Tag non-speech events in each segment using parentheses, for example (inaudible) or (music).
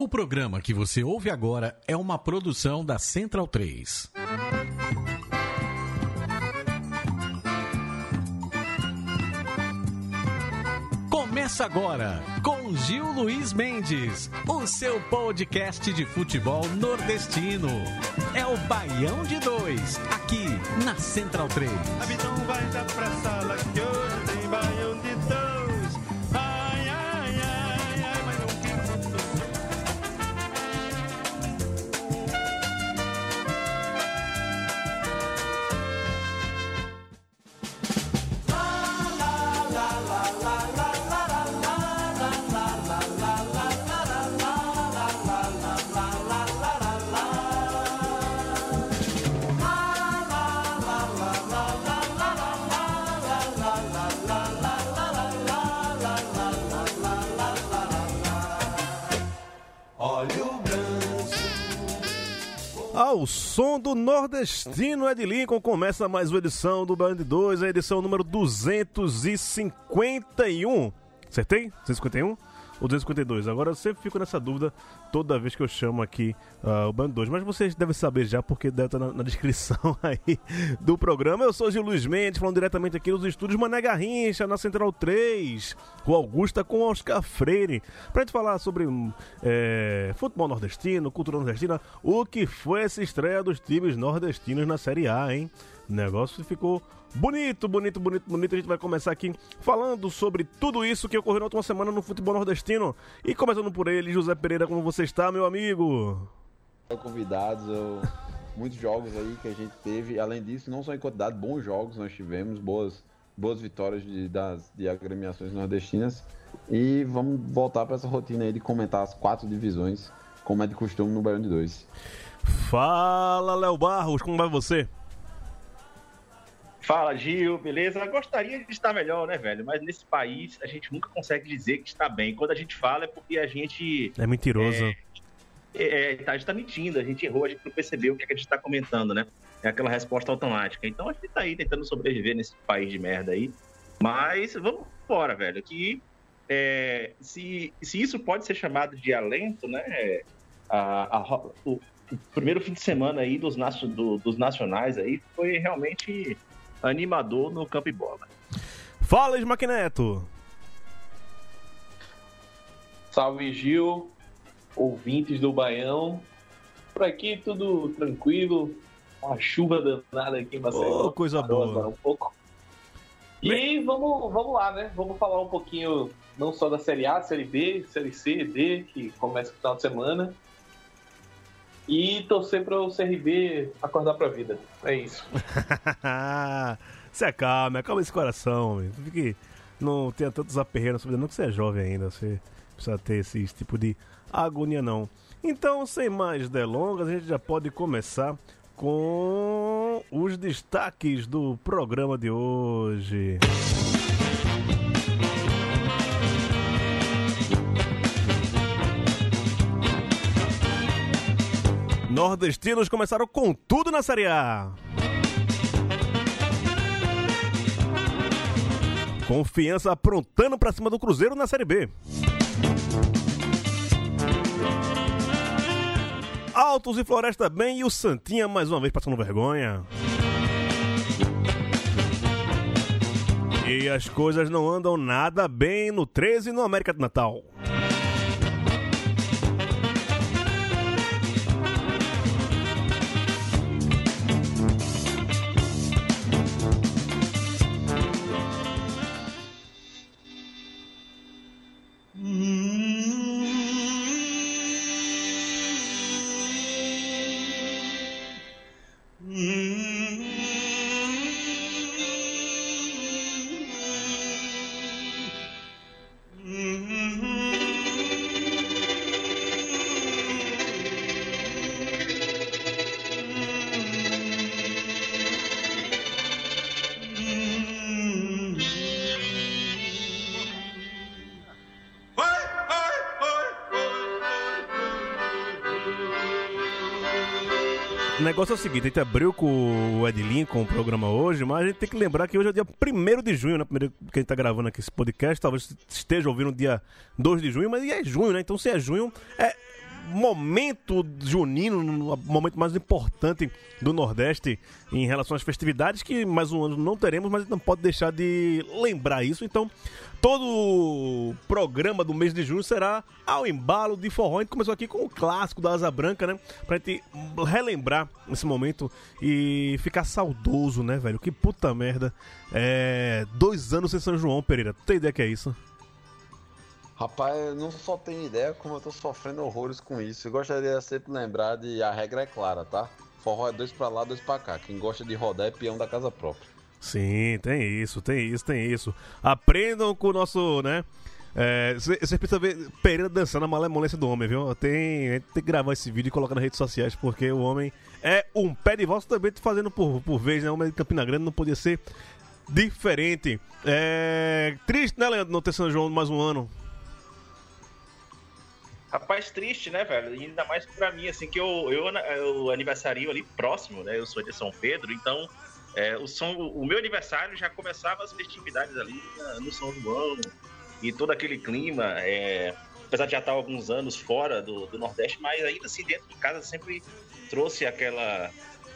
O programa que você ouve agora é uma produção da Central 3. Começa agora com Gil Luiz Mendes, o seu podcast de futebol nordestino. É o Baião de Dois, aqui na Central 3. Então vai dar pra sala que hoje som do nordestino Ed Lincoln, começa mais uma edição do Band 2, a edição número 251. Acertei? 251? Ou 252? Agora eu sempre fico nessa dúvida toda vez que eu chamo aqui ah, o Band 2. Mas vocês devem saber já, porque deve estar na, na descrição (laughs) aí do programa. Eu sou Gil Luiz Mendes, falando diretamente aqui nos estúdios Mané Garrincha, na Central 3, Rua Augusta com Oscar Freire. Pra gente falar sobre hum, é, futebol nordestino, cultura nordestina, o que foi essa estreia dos times nordestinos na Série A, hein? O negócio ficou bonito, bonito, bonito, bonito. A gente vai começar aqui falando sobre tudo isso que ocorreu na última semana no futebol nordestino. E começando por ele, José Pereira, como você está, meu amigo? convidados, eu- muitos jogos aí que a gente teve. Além disso, não só em quantidade, bons jogos nós tivemos, boas, boas vitórias de, das, de agremiações nordestinas. E vamos voltar para essa rotina aí de comentar as quatro divisões, como é de costume no Baião de Dois. Fala, Léo Barros, como vai você? Fala, Gil, beleza? Gostaria de estar melhor, né, velho? Mas nesse país a gente nunca consegue dizer que está bem. Quando a gente fala é porque a gente É mentiroso. é, é, tá, a gente tá mentindo, a gente errou, a gente não percebeu o que, é que a gente tá comentando, né? É aquela resposta automática. Então a gente tá aí tentando sobreviver nesse país de merda aí. Mas vamos embora, velho. Que é, se, se isso pode ser chamado de alento, né? A- a ro- o, o primeiro fim de semana aí dos, do- dos nacionais aí foi realmente animador no campo e bola. Fala, Smackneto! Salve Gil, ouvintes do Baião. Por aqui tudo tranquilo. Uma chuva danada aqui em Maceió. Ô, coisa boa. agora Um pouco. E vamos, vamos lá, né? Vamos falar um pouquinho não só da Série A, Série B, Série C, D, que começa no final de semana. E torcer para o CRB acordar para a vida. É isso. (laughs) Se acalme, acalma esse coração, homem. Fique, não tenha tantos vida, não que você é jovem ainda, você precisa ter esse tipo de agonia não. Então, sem mais delongas, a gente já pode começar com os destaques do programa de hoje. Nordestinos começaram com tudo na Série A. Confiança aprontando pra cima do Cruzeiro na Série B. Altos e Floresta bem e o Santinha mais uma vez passando vergonha. E as coisas não andam nada bem no 13 no América do Natal. Negócio é o seguinte, a gente abriu com o Ed Lincoln o programa hoje, mas a gente tem que lembrar que hoje é dia 1 de junho, né? Primeiro que a gente tá gravando aqui esse podcast, talvez esteja ouvindo dia 2 de junho, mas é junho, né? Então se é junho, é momento junino, no momento mais importante do Nordeste em relação às festividades, que mais um ano não teremos, mas não pode deixar de lembrar isso. Então, todo o programa do mês de junho será ao embalo de forró. A gente começou aqui com o clássico da Asa Branca, né? Pra gente relembrar esse momento e ficar saudoso, né, velho? Que puta merda. É. Dois anos sem São João, Pereira. Tem ideia que é isso? Rapaz, eu não só tenho ideia como eu tô sofrendo horrores com isso. Eu gostaria de sempre lembrar de a regra é clara, tá? Forró é dois pra lá, dois pra cá. Quem gosta de rodar é peão da casa própria. Sim, tem isso, tem isso, tem isso. Aprendam com o nosso, né? É, você precisa ver Pereira dançando a malemolência do homem, viu? Tem, tem que gravar esse vídeo e colocar nas redes sociais, porque o homem é um pé de volta também fazendo por, por vez, né? O homem de Campina Grande não podia ser diferente. É, triste, né, Leandro, não ter São João mais um ano. Rapaz, triste, né, velho? Ainda mais pra mim, assim, que eu, eu, eu aniversario ali próximo, né? Eu sou de São Pedro, então é, o, São, o meu aniversário já começava as festividades ali no São João e todo aquele clima. É, apesar de já estar alguns anos fora do, do Nordeste, mas ainda assim dentro de casa sempre trouxe aquela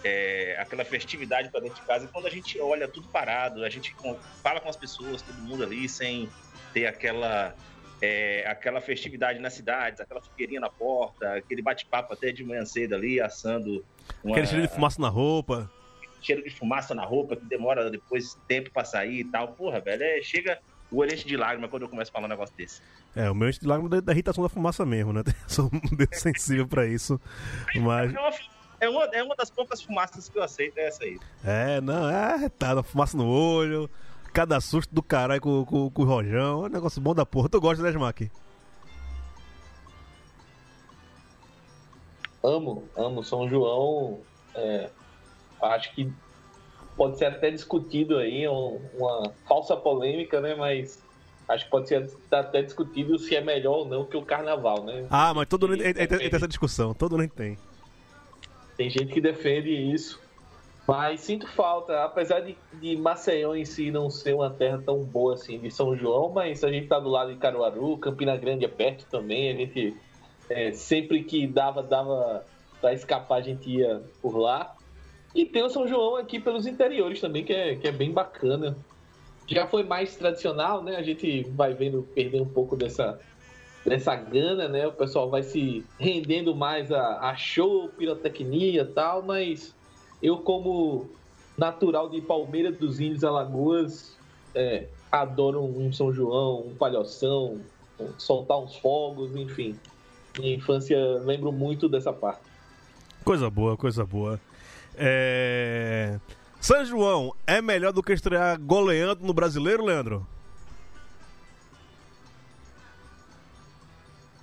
é, aquela festividade para dentro de casa. E quando a gente olha tudo parado, a gente fala com as pessoas, todo mundo ali, sem ter aquela é, aquela festividade nas cidades, aquela fogueirinha na porta, aquele bate-papo até de manhã cedo ali, assando. Uma... Aquele cheiro de fumaça na roupa. Cheiro de fumaça na roupa, que demora depois tempo pra sair e tal. Porra, velho, é, chega o olho de lágrima quando eu começo a falar um negócio desse. É, o meu enche de lágrima é da irritação da fumaça mesmo, né? (laughs) Sou meio sensível pra isso. Mas... É uma, é, uma, é uma das poucas fumaças que eu aceito, é essa aí. É, não, é retada, fumaça no olho, cada susto do caralho com, com, com o Rojão. É um negócio bom da porra. Tu gosta, né, Smack? Amo, amo. São João, é, acho que pode ser até discutido aí, uma falsa polêmica, né? Mas acho que pode ser até discutido se é melhor ou não que o carnaval, né? Ah, mas todo mundo tem essa discussão, todo mundo tem. Tem gente que defende isso. Mas sinto falta, apesar de, de Maceió em si não ser uma terra tão boa assim de São João, mas a gente tá do lado de Caruaru, Campina Grande é perto também, a gente é, sempre que dava, dava para escapar, a gente ia por lá. E tem o São João aqui pelos interiores também, que é, que é bem bacana. Já foi mais tradicional, né? A gente vai vendo perder um pouco dessa, dessa gana, né? O pessoal vai se rendendo mais a, a show, pirotecnia e tal, mas eu, como natural de Palmeira dos Índios, Alagoas, é, adoro um São João, um palhoção, soltar uns fogos, enfim. Minha infância lembro muito dessa parte. Coisa boa, coisa boa. É... São João é melhor do que estrear goleando no brasileiro, Leandro?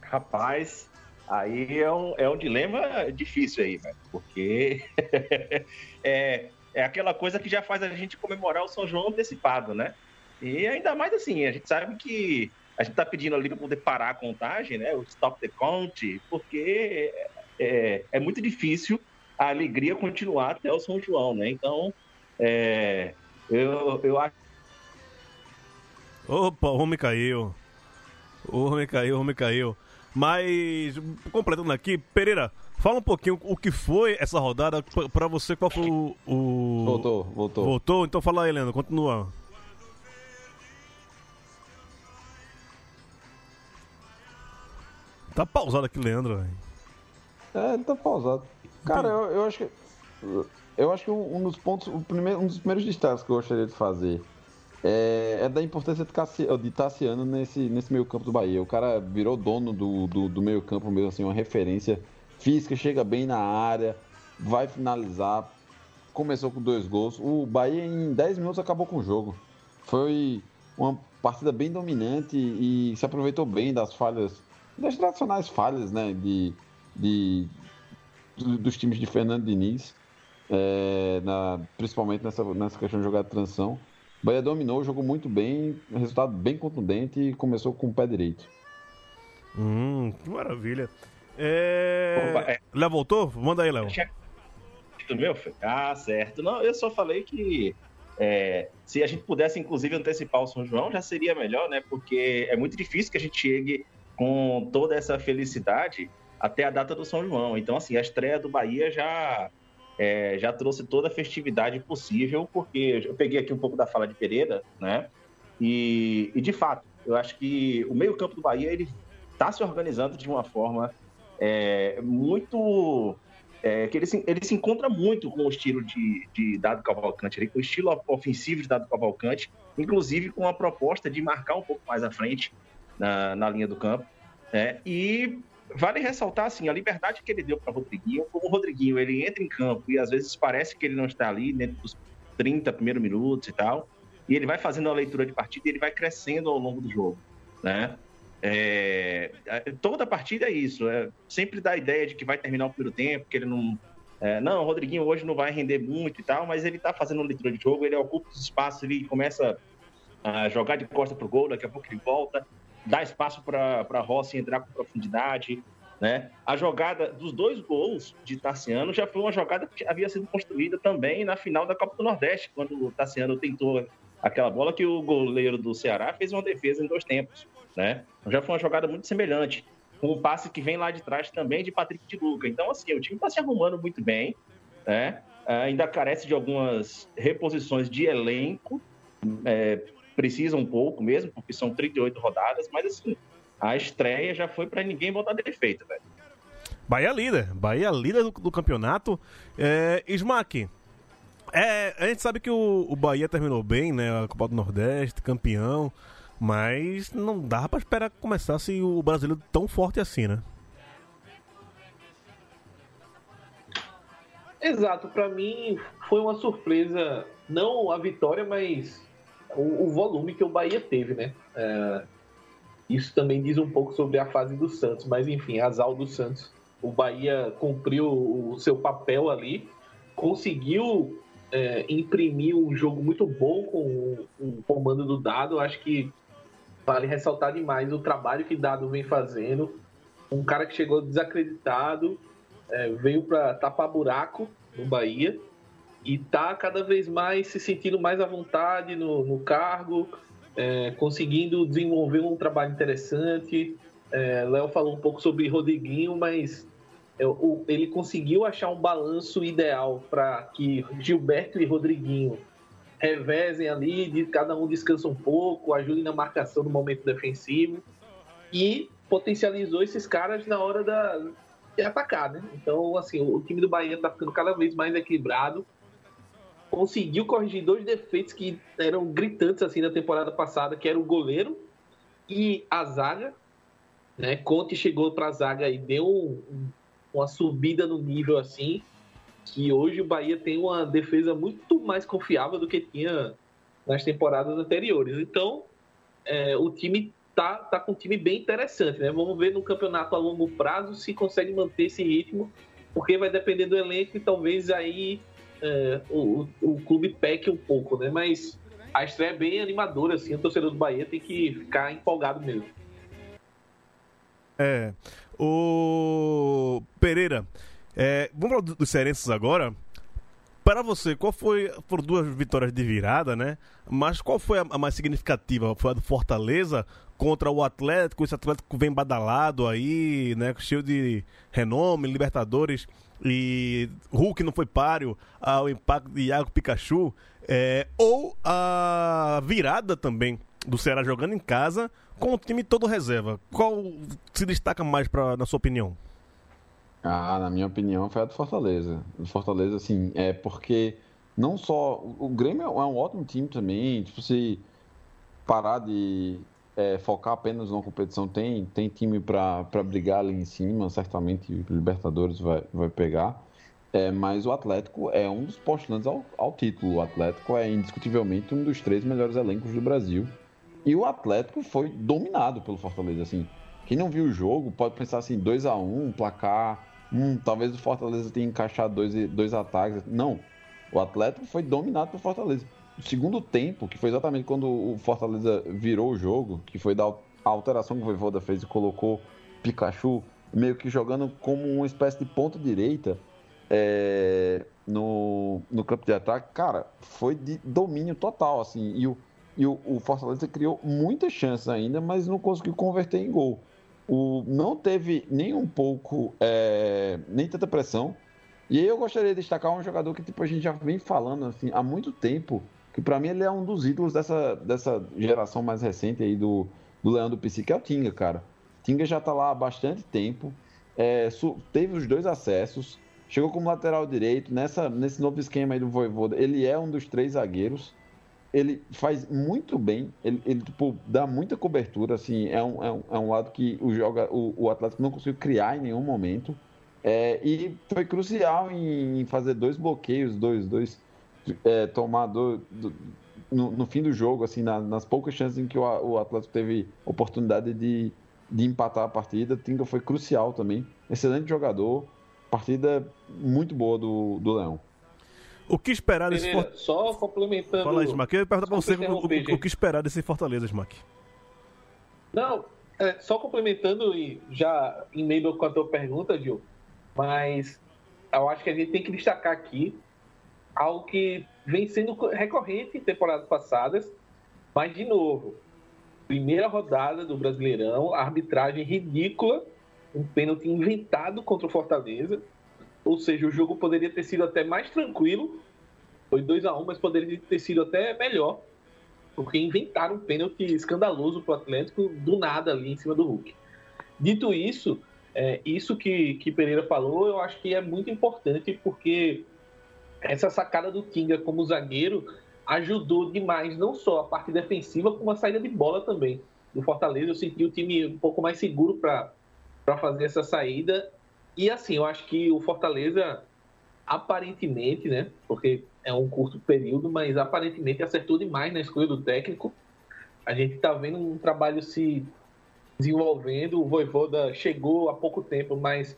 Rapaz, aí é um, é um dilema difícil aí, velho, porque (laughs) é, é aquela coisa que já faz a gente comemorar o São João antecipado, né? E ainda mais assim, a gente sabe que a gente tá pedindo ali para poder parar a contagem, né? O stop the count, porque é, é muito difícil a alegria continuar até o São João, né? Então, é, eu, eu acho. Opa, o homem caiu. O homem caiu, o homem caiu. Mas, completando aqui, Pereira, fala um pouquinho o que foi essa rodada para você, qual foi o, o, Voltou, voltou. Voltou? Então fala aí, Leandro, continua. Tá pausado aqui, Leandro. É, tá pausado. Cara, eu, eu acho que. Eu acho que um dos pontos, o primeiro, um dos primeiros destaques que eu gostaria de fazer é, é da importância de, Cassi, de Tassiano nesse, nesse meio campo do Bahia. O cara virou dono do, do, do meio campo mesmo, assim, uma referência física, chega bem na área, vai finalizar. Começou com dois gols. O Bahia em 10 minutos acabou com o jogo. Foi uma partida bem dominante e se aproveitou bem das falhas, das tradicionais falhas, né, de, de, dos times de Fernando Diniz, é, na, principalmente nessa, nessa questão de jogar de transição. O Bahia dominou, jogou muito bem, resultado bem contundente e começou com o pé direito. Hum, que maravilha. É... Opa, é... Léo voltou? Manda aí, Léo. Meu, ah, certo. Não, eu só falei que é, se a gente pudesse, inclusive, antecipar o São João, já seria melhor, né? Porque é muito difícil que a gente chegue com toda essa felicidade até a data do São João. Então, assim, a estreia do Bahia já, é, já trouxe toda a festividade possível, porque eu peguei aqui um pouco da fala de Pereira, né? E, e de fato, eu acho que o meio-campo do Bahia ele está se organizando de uma forma é, muito. É, que ele se, ele se encontra muito com o estilo de, de Dado Cavalcante, com o estilo ofensivo de Dado Cavalcante, inclusive com a proposta de marcar um pouco mais à frente na, na linha do campo. Né? E vale ressaltar assim, a liberdade que ele deu para o Rodriguinho, como o Rodriguinho ele entra em campo e às vezes parece que ele não está ali dentro dos 30 primeiros minutos e tal, e ele vai fazendo a leitura de partida e ele vai crescendo ao longo do jogo, né? É, toda partida é isso, é, sempre dá a ideia de que vai terminar o primeiro tempo, que ele não. É, não, o Rodriguinho hoje não vai render muito e tal, mas ele tá fazendo leitura de jogo, ele ocupa os espaços, ele começa a jogar de costa pro gol, daqui a pouco ele volta, dá espaço para Rossi entrar com profundidade. Né? A jogada dos dois gols de Tassiano já foi uma jogada que havia sido construída também na final da Copa do Nordeste, quando o Tassiano tentou aquela bola que o goleiro do Ceará fez uma defesa em dois tempos né? Então já foi uma jogada muito semelhante, com o passe que vem lá de trás também de Patrick de Luca. Então, assim, o time está se arrumando muito bem, né? ainda carece de algumas reposições de elenco, é, precisa um pouco mesmo, porque são 38 rodadas, mas assim, a estreia já foi para ninguém botar defeito, velho. Bahia líder, Bahia líder do, do campeonato. É, Smack, é, a gente sabe que o, o Bahia terminou bem, né? A Copa do Nordeste, campeão. Mas não dá para esperar que começasse o brasileiro tão forte assim, né? Exato, para mim foi uma surpresa, não a vitória, mas o, o volume que o Bahia teve, né? É, isso também diz um pouco sobre a fase do Santos, mas enfim, azar do Santos. O Bahia cumpriu o seu papel ali, conseguiu é, imprimir um jogo muito bom com o, comando do Dado. Acho que Vale ressaltar demais o trabalho que Dado vem fazendo. Um cara que chegou desacreditado, é, veio para tapar buraco no Bahia e tá cada vez mais se sentindo mais à vontade no, no cargo, é, conseguindo desenvolver um trabalho interessante. É, Léo falou um pouco sobre Rodriguinho, mas é, o, ele conseguiu achar um balanço ideal para que Gilberto e Rodriguinho revezem ali, de, cada um descansa um pouco, ajudem na marcação no momento defensivo e potencializou esses caras na hora da, de atacar, né? Então, assim, o, time do Bahia tá ficando cada vez mais equilibrado, conseguiu corrigir dois defeitos que eram gritantes assim na temporada passada, que era o goleiro e a zaga, né? Conte chegou para a zaga e deu um, uma subida no nível assim que hoje o Bahia tem uma defesa muito mais confiável do que tinha nas temporadas anteriores. Então, é, o time tá, tá com um time bem interessante, né? Vamos ver no campeonato a longo prazo se consegue manter esse ritmo, porque vai depender do elenco e talvez aí é, o, o clube peque um pouco, né? Mas a estreia é bem animadora, assim, o torcedor do Bahia tem que ficar empolgado mesmo. É. O Pereira, é, vamos falar dos cearenses agora. Para você, qual foi. Foram duas vitórias de virada, né? Mas qual foi a, mais significativa? Foi a do Fortaleza contra o Atlético? Esse Atlético vem badalado aí, né? Cheio de renome, Libertadores. E Hulk não foi páreo ao impacto de Iago Pikachu. É, ou a virada também do Ceará jogando em casa com o time todo reserva. Qual se destaca mais, pra, na sua opinião? Ah, na minha opinião, foi a do Fortaleza. Do Fortaleza, assim, é porque não só. O Grêmio é um ótimo time também. Tipo, se parar de é, focar apenas numa competição, tem, tem time para brigar ali em cima, certamente Libertadores vai, vai pegar. É, mas o Atlético é um dos postulantes ao, ao título. O Atlético é indiscutivelmente um dos três melhores elencos do Brasil. E o Atlético foi dominado pelo Fortaleza. Assim, quem não viu o jogo pode pensar assim: 2 a 1 um, placar hum, talvez o Fortaleza tenha encaixado dois, dois ataques. Não. O Atlético foi dominado por Fortaleza. Segundo tempo, que foi exatamente quando o Fortaleza virou o jogo, que foi da alteração que o Voivoda fez e colocou Pikachu meio que jogando como uma espécie de ponta direita é, no, no campo de ataque, cara, foi de domínio total, assim, e o, e o, o Fortaleza criou muitas chances ainda, mas não conseguiu converter em gol. o, não teve nem um pouco, é, nem tanta pressão. E aí eu gostaria de destacar um jogador que tipo, a gente já vem falando assim, há muito tempo, que para mim ele é um dos ídolos dessa, dessa geração mais recente aí do, do Leandro Pissi, que é o Tinga, cara. Tinga já tá lá há bastante tempo, é, teve os dois acessos, chegou como lateral direito, nessa, nesse novo esquema aí do Voivoda, ele é um dos três zagueiros, ele faz muito bem, ele, ele tipo, dá muita cobertura, assim, é um, é um, é um lado que o, joga, o, o Atlético não conseguiu criar em nenhum momento, é, e foi crucial em, fazer dois bloqueios, dois, dois é, tomar do, do, no, no, fim do jogo, assim, na, nas poucas chances em que o, o Atlético teve oportunidade de, de empatar a partida, Tinga foi crucial também, excelente jogador, partida muito boa do, do Leão. O que esperar desse Fortaleza? Só complementando. Fala aí, Smack. Eu ia perguntar pra você o, o, o, que esperar desse Fortaleza, Smack. Não, é, só complementando e já em meio com a tua pergunta, Gil, mas eu acho que a gente tem que destacar aqui algo que vem sendo recorrente em temporadas passadas, mas de novo, primeira rodada do Brasileirão, arbitragem ridícula, um pênalti inventado contra o Fortaleza ou seja, o jogo poderia ter sido até mais tranquilo. Foi 2 a 1 um, mas poderia ter sido até melhor. Porque inventaram um pênalti escandaloso para o Atlético do nada ali em cima do Hulk. Dito isso, é, isso que, que Pereira falou, eu acho que é muito importante porque essa sacada do Tinga como zagueiro ajudou demais, não só a parte defensiva, como a saída de bola também do Fortaleza. Eu senti o time um pouco mais seguro para fazer essa saída e assim, eu acho que o Fortaleza, aparentemente, né? Porque é um curto período, mas aparentemente acertou demais na escolha do técnico. A gente está vendo um trabalho se desenvolvendo. O Voivoda chegou há pouco tempo, mas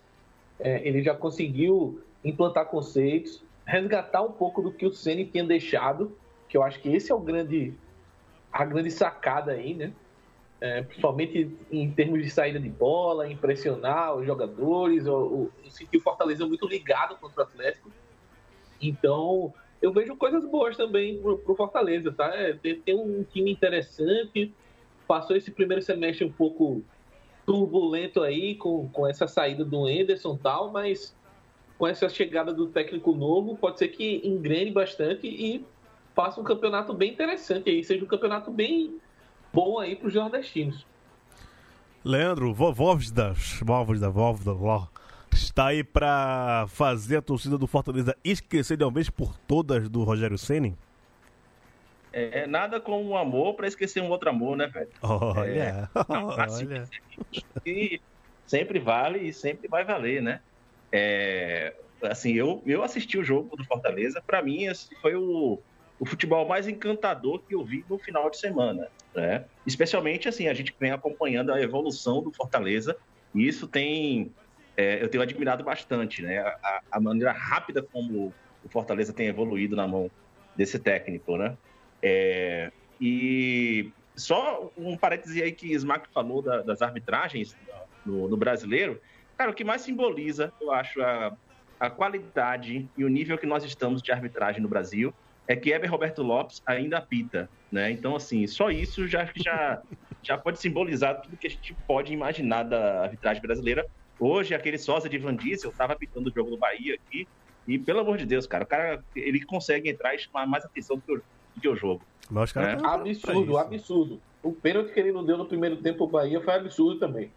é, ele já conseguiu implantar conceitos, resgatar um pouco do que o Ceni tinha deixado, que eu acho que esse é o grande a grande sacada aí, né? é, principalmente em termos de saída de bola, impressionar os jogadores. Eu, eu senti o Fortaleza muito ligado contra o Atlético. Então, eu vejo coisas boas também pro, pro Fortaleza, tá? É, tem, tem, um time interessante, passou esse primeiro semestre um pouco turbulento aí com, com essa saída do Enderson e tal, mas com essa chegada do técnico novo, pode ser que engrene bastante e faça um campeonato bem interessante aí, seja um campeonato bem bom aí para os nordestinos. Leandro, Vovóvida, Vovóvida, Vovóvida, está aí para fazer a torcida do Fortaleza esquecer de uma vez por todas do Rogério Ceni? É, nada como um amor para esquecer um outro amor, né, velho? Olha, é, assim, (laughs) olha. E sempre vale e sempre vai valer, né? É, assim, eu, eu assisti o jogo do Fortaleza, para mim esse foi o, o futebol mais encantador que eu vi no final de semana. Né? Especialmente assim, a gente vem acompanhando a evolução do Fortaleza e isso tem, é, eu tenho admirado bastante, né? A, a, maneira rápida como o Fortaleza tem evoluído na mão desse técnico, né? É, e só um parêntese aí que Smack falou da, das arbitragens no, no, brasileiro, cara, o que mais simboliza, eu acho, a, a qualidade e o nível que nós estamos de arbitragem no Brasil é que Eber Roberto Lopes ainda apita, né? Então, assim, só isso já, já, (laughs) já pode simbolizar tudo que a gente pode imaginar da arbitragem brasileira. Hoje, aquele sósia de Van Diesel estava apitando o jogo do Bahia aqui, e pelo amor de Deus, cara, o cara ele consegue entrar e chamar mais atenção do que o, do que o jogo. Mas, cara, é. Absurdo, absurdo. O pênalti que ele não deu no primeiro tempo o Bahia foi absurdo também.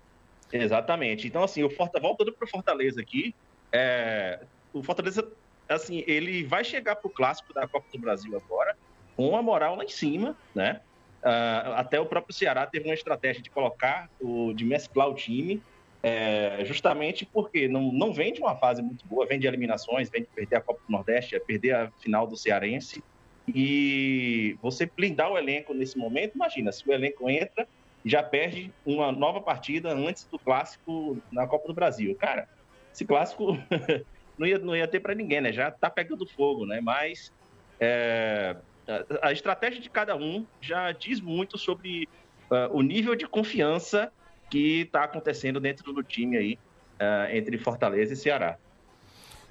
Exatamente. Então, assim, o Fortaleza, voltando para o Fortaleza aqui, é, o Fortaleza assim, ele vai chegar para o clássico da Copa do Brasil agora com uma moral lá em cima, né? Uh, até o próprio Ceará teve uma estratégia de colocar, o, de mesclar o time, é, justamente porque não, não vem de uma fase muito boa, vem de eliminações, vem de perder a Copa do Nordeste, perder a final do Cearense. E você blindar o elenco nesse momento, imagina, se o elenco entra já perde uma nova partida antes do clássico na Copa do Brasil. Cara, esse clássico (laughs) não ia, não ia ter para ninguém, né? Já está pegando fogo, né? Mas é, a, a, estratégia de cada um já diz muito sobre uh, o nível de confiança que está acontecendo dentro do time aí, uh, entre Fortaleza e Ceará.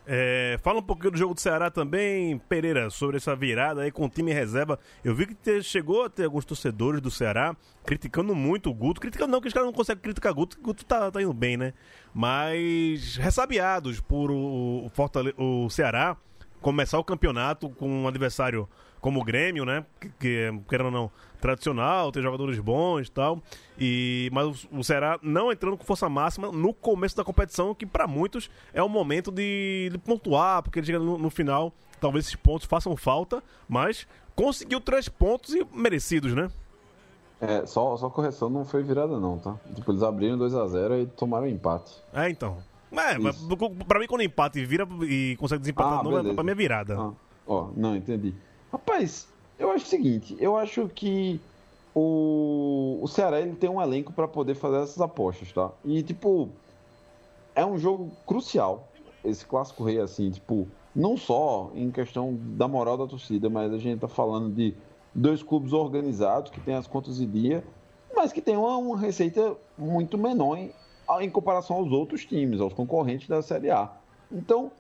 É, fala um pouquinho do jogo do Ceará também, Pereira, sobre essa virada aí com o time reserva. Eu vi que te, chegou a ter alguns torcedores do Ceará criticando muito o Guto. Criticando não, que os caras não conseguem criticar o Guto, o Guto tá, tá indo bem, né? Mas ressabiados por o, o, o Ceará começar o campeonato com um adversário como o Grêmio, né? Que, que querendo ou não, tradicional, tem jogadores bons e tal. E, mas o, o Ceará não entrando com força máxima no começo da competição, que para muitos é o momento de, de pontuar, porque ele chega no, no, final, talvez esses pontos façam falta, mas conseguiu três pontos e merecidos, né? É, só, só correção, não foi virada não, tá? Tipo, eles abriram 2 a 0 e tomaram empate. É, então. É, mas pra mim quando empate vira e consegue desempatar, ah, não, é, pra mim é virada. Ah, ó, não, entendi. Rapaz, eu acho o seguinte, eu acho que o, o Ceará ele tem um elenco para poder fazer essas apostas, tá? E tipo, é um jogo crucial esse clássico rei assim, tipo, não só em questão da moral da torcida, mas a gente tá falando de dois clubes organizados que têm as contas em dia, mas que tem uma, uma receita muito menor em, em comparação aos outros times, aos concorrentes da Série A. Então,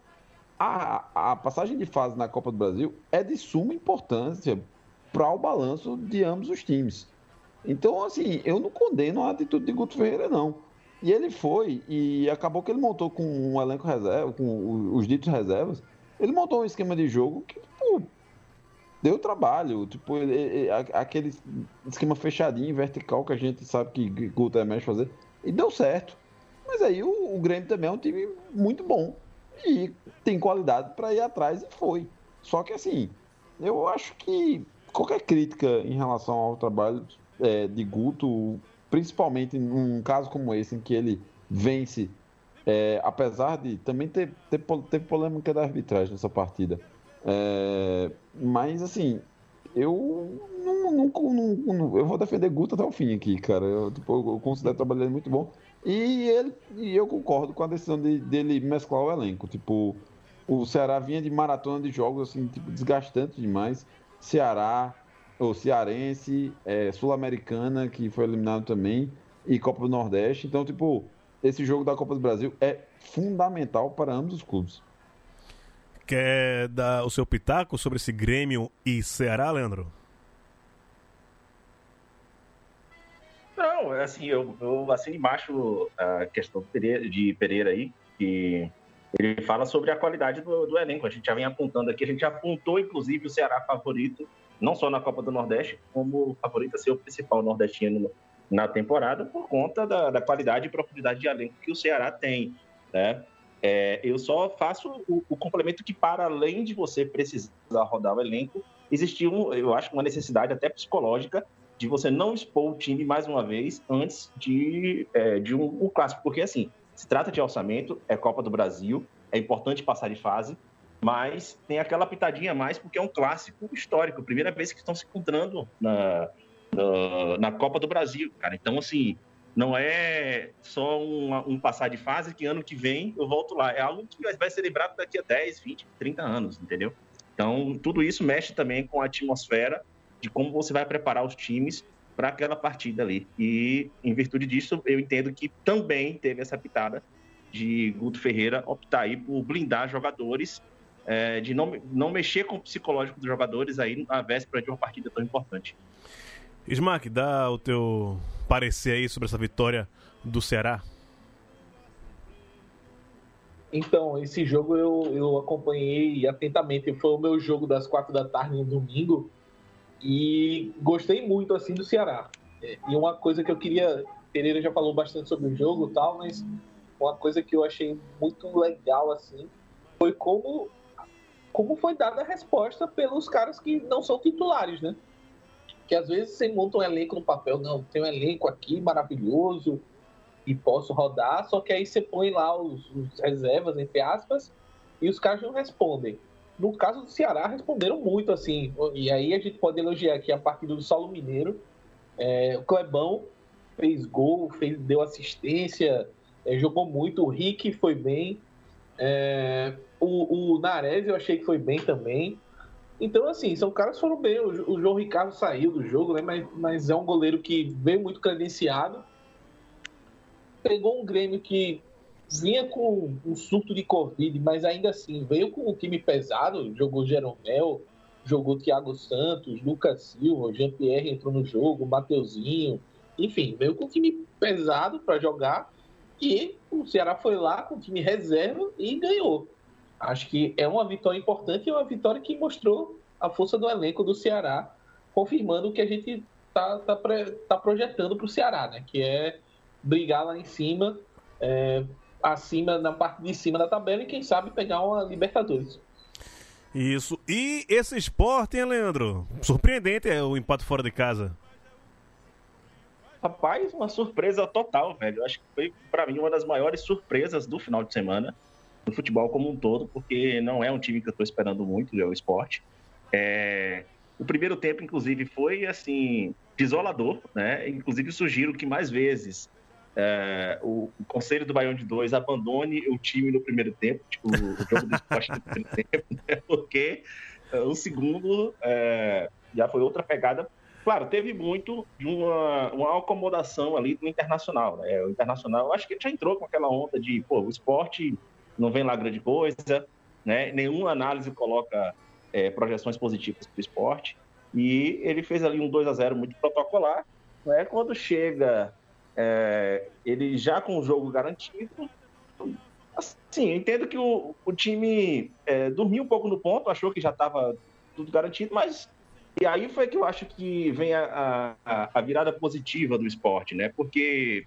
a, a passagem de fase na Copa do Brasil é de suma importância para o balanço de ambos os times. Então, assim, eu não condeno a atitude de Guto Ferreira, não. E ele foi, e acabou que ele montou com um elenco reserva, com os ditos reservas, ele montou um esquema de jogo que, tipo, deu trabalho. Tipo, ele, ele, aquele esquema fechadinho, vertical, que a gente sabe que Guto é mais fazer, e deu certo. Mas aí o, o Grêmio também é um time muito bom e tem qualidade para ir atrás e foi. Só que assim, eu acho que qualquer crítica em relação ao trabalho é, de Guto, principalmente num caso como esse, em que ele vence, é, apesar de também ter, ter, ter polêmica da arbitragem nessa partida. É, mas assim, eu não, não, não, eu vou defender Guto até o fim aqui, cara. Eu, tipo, eu considero o trabalho dele muito bom. E, ele, e eu concordo com a decisão de, dele mesclar o elenco. Tipo, o Ceará vinha de maratona de jogos assim, tipo, desgastante demais. Ceará, o Cearense, é, Sul-Americana, que foi eliminado também, e Copa do Nordeste. Então, tipo, esse jogo da Copa do Brasil é fundamental para ambos os clubes. Quer dar o seu pitaco sobre esse Grêmio e Ceará, Leandro? Não, é assim, eu, eu assino embaixo a questão de Pereira, aí, que ele fala sobre a qualidade do, do, elenco. A gente já vem apontando aqui, a gente já apontou, inclusive, o Ceará favorito, não só na Copa do Nordeste, como favorito a ser o principal nordestino na temporada, por conta da, da qualidade e profundidade de elenco que o Ceará tem. Né? É, eu só faço o, o, complemento que, para além de você precisar rodar o elenco, existiu, eu acho, uma necessidade até psicológica de você não expor o time mais uma vez antes de, é, de um, um, clássico. Porque, assim, se trata de orçamento, é Copa do Brasil, é importante passar de fase, mas tem aquela pitadinha a mais porque é um clássico histórico, primeira vez que estão se encontrando na, na, na Copa do Brasil, cara. Então, assim, não é só um, um, passar de fase que ano que vem eu volto lá. É algo que vai ser lembrado daqui a 10, 20, 30 anos, entendeu? Então, tudo isso mexe também com a atmosfera de como você vai preparar os times para aquela partida ali. E, em virtude disso, eu entendo que também teve essa pitada de Guto Ferreira optar aí por blindar jogadores, é, de não, não mexer com o psicológico dos jogadores aí na véspera de uma partida tão importante. Smack, dá o teu parecer aí sobre essa vitória do Ceará. Então, esse jogo eu, eu acompanhei atentamente. Foi o meu jogo das quatro da tarde no domingo. E gostei muito assim do Ceará. É, e uma coisa que eu queria. Pereira já falou bastante sobre o jogo tal, mas uma coisa que eu achei muito legal assim foi como como foi dada a resposta pelos caras que não são titulares, né? Que às vezes você monta um elenco no papel, não, tem um elenco aqui maravilhoso e posso rodar, só que aí você põe lá os, os reservas, entre aspas, e os caras não respondem. No caso do Ceará, responderam muito, assim. E aí a gente pode elogiar aqui a partida do Saulo Mineiro. É, o Clebão fez gol, fez, deu assistência, é, jogou muito. O Rick foi bem. É, o, o Nares eu achei que foi bem também. Então, assim, são caras que foram bem. O, o, João Ricardo saiu do jogo, né? Mas, mas é um goleiro que veio muito credenciado. Pegou um Grêmio que vinha com um surto de Covid, mas ainda assim veio com um time pesado, jogou Jeromel, jogou Thiago Santos, Lucas Silva, Jean-Pierre entrou no jogo, Mateuzinho, enfim, veio com um time pesado para jogar e o Ceará foi lá com o time reserva e ganhou. Acho que é uma vitória importante e é uma vitória que mostrou a força do elenco do Ceará, confirmando o que a gente tá, tá, tá projetando para o Ceará, né? Que é brigar lá em cima, é, acima, na parte de cima da tabela e quem sabe pegar uma Libertadores. Isso. E esse esporte, hein, Leandro? Surpreendente é o empate fora de casa. Rapaz, uma surpresa total, velho. Eu acho que foi, para mim, uma das maiores surpresas do final de semana, do futebol como um todo, porque não é um time que eu tô esperando muito, é o esporte. É... O primeiro tempo, inclusive, foi, assim, desolador, né? Inclusive, sugiro que mais vezes é, o, o, Conselho do Baião de Dois abandone o time no primeiro tempo, tipo, o jogo do esporte no primeiro tempo, (laughs) né? porque uh, o segundo é, já foi outra pegada. Claro, teve muito de uma, uma acomodação ali do Internacional. Né? O Internacional, acho que ele já entrou com aquela onda de, pô, o esporte não vem lá grande coisa, né? nenhuma análise coloca é, projeções positivas para o esporte. E ele fez ali um 2 a 0 muito protocolar. Né? Quando chega é, ele já com o jogo garantido. Assim, eu entendo que o, o time é, dormiu um pouco no ponto, achou que já estava tudo garantido, mas. E aí foi que eu acho que vem a, a, a virada positiva do esporte, né? Porque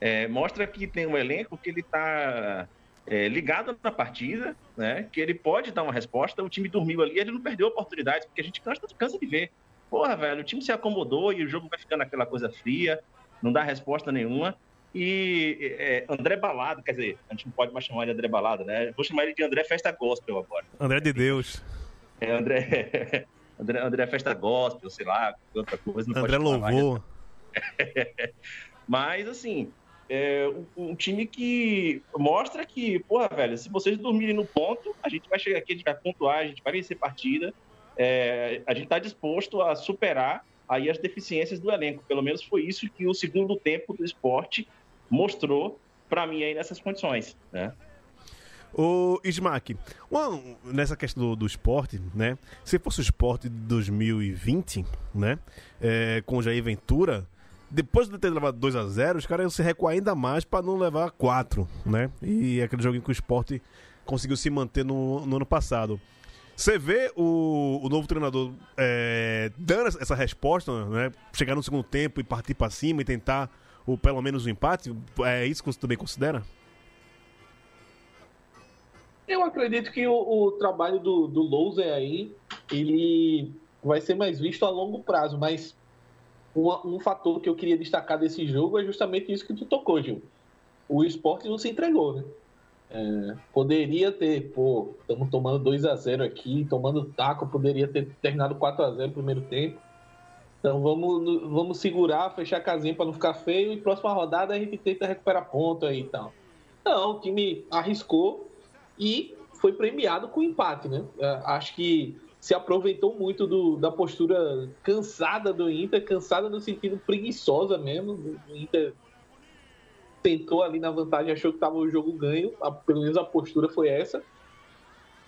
é, mostra que tem um elenco que ele está é, ligado na partida, né? Que ele pode dar uma resposta. O time dormiu ali, ele não perdeu oportunidades, porque a gente cansa, cansa de ver. Porra, velho, o time se acomodou e o jogo vai ficando aquela coisa fria não dá resposta nenhuma. E é, André Balado, quer dizer, a gente não pode mais chamar de André Balado, né? Vou chamar ele de André Festa Gospel agora. André de Deus. É, André, (laughs) André, André Festa Gospel, sei lá, outra coisa. André Louvor. (laughs) Mas, assim, é um, um, time que mostra que, porra, velho, se vocês dormirem no ponto, a gente vai chegar aqui, a gente vai pontuar, a gente vai vencer partida. É, a gente está disposto a superar aí as deficiências do elenco. Pelo menos foi isso que o segundo tempo do esporte mostrou para mim aí nessas condições, né? O Smack, nessa questão do, do, esporte, né? Se fosse o esporte de 2020, né? É, com Jair Ventura, depois de ter levado 2 a 0 os caras iam se recuar ainda mais para não levar 4, né? E aquele joguinho que o esporte conseguiu se manter no, no ano passado. Você vê o, o novo treinador é, dando essa resposta, né? Chegar no segundo tempo e partir para cima e tentar o, pelo menos o um empate? É isso que você também considera? Eu acredito que o, o trabalho do, do Louser aí, ele vai ser mais visto a longo prazo, mas um, um fator que eu queria destacar desse jogo é justamente isso que tu tocou, Gil. O esporte não se entregou, né? É, poderia ter, pô, estamos tomando 2 a 0 aqui, tomando taco, poderia ter terminado 4 a 0 no primeiro tempo. Então vamos, vamos segurar, fechar a casinha para não ficar feio e próxima rodada a gente tenta recuperar ponto aí e tal. Não, o time arriscou e foi premiado com empate, né? É, acho que se aproveitou muito do, da postura cansada do Inter, cansada no sentido preguiçosa mesmo. O Inter tentou ali na vantagem, achou que estava o jogo ganho, a, pelo menos a postura foi essa.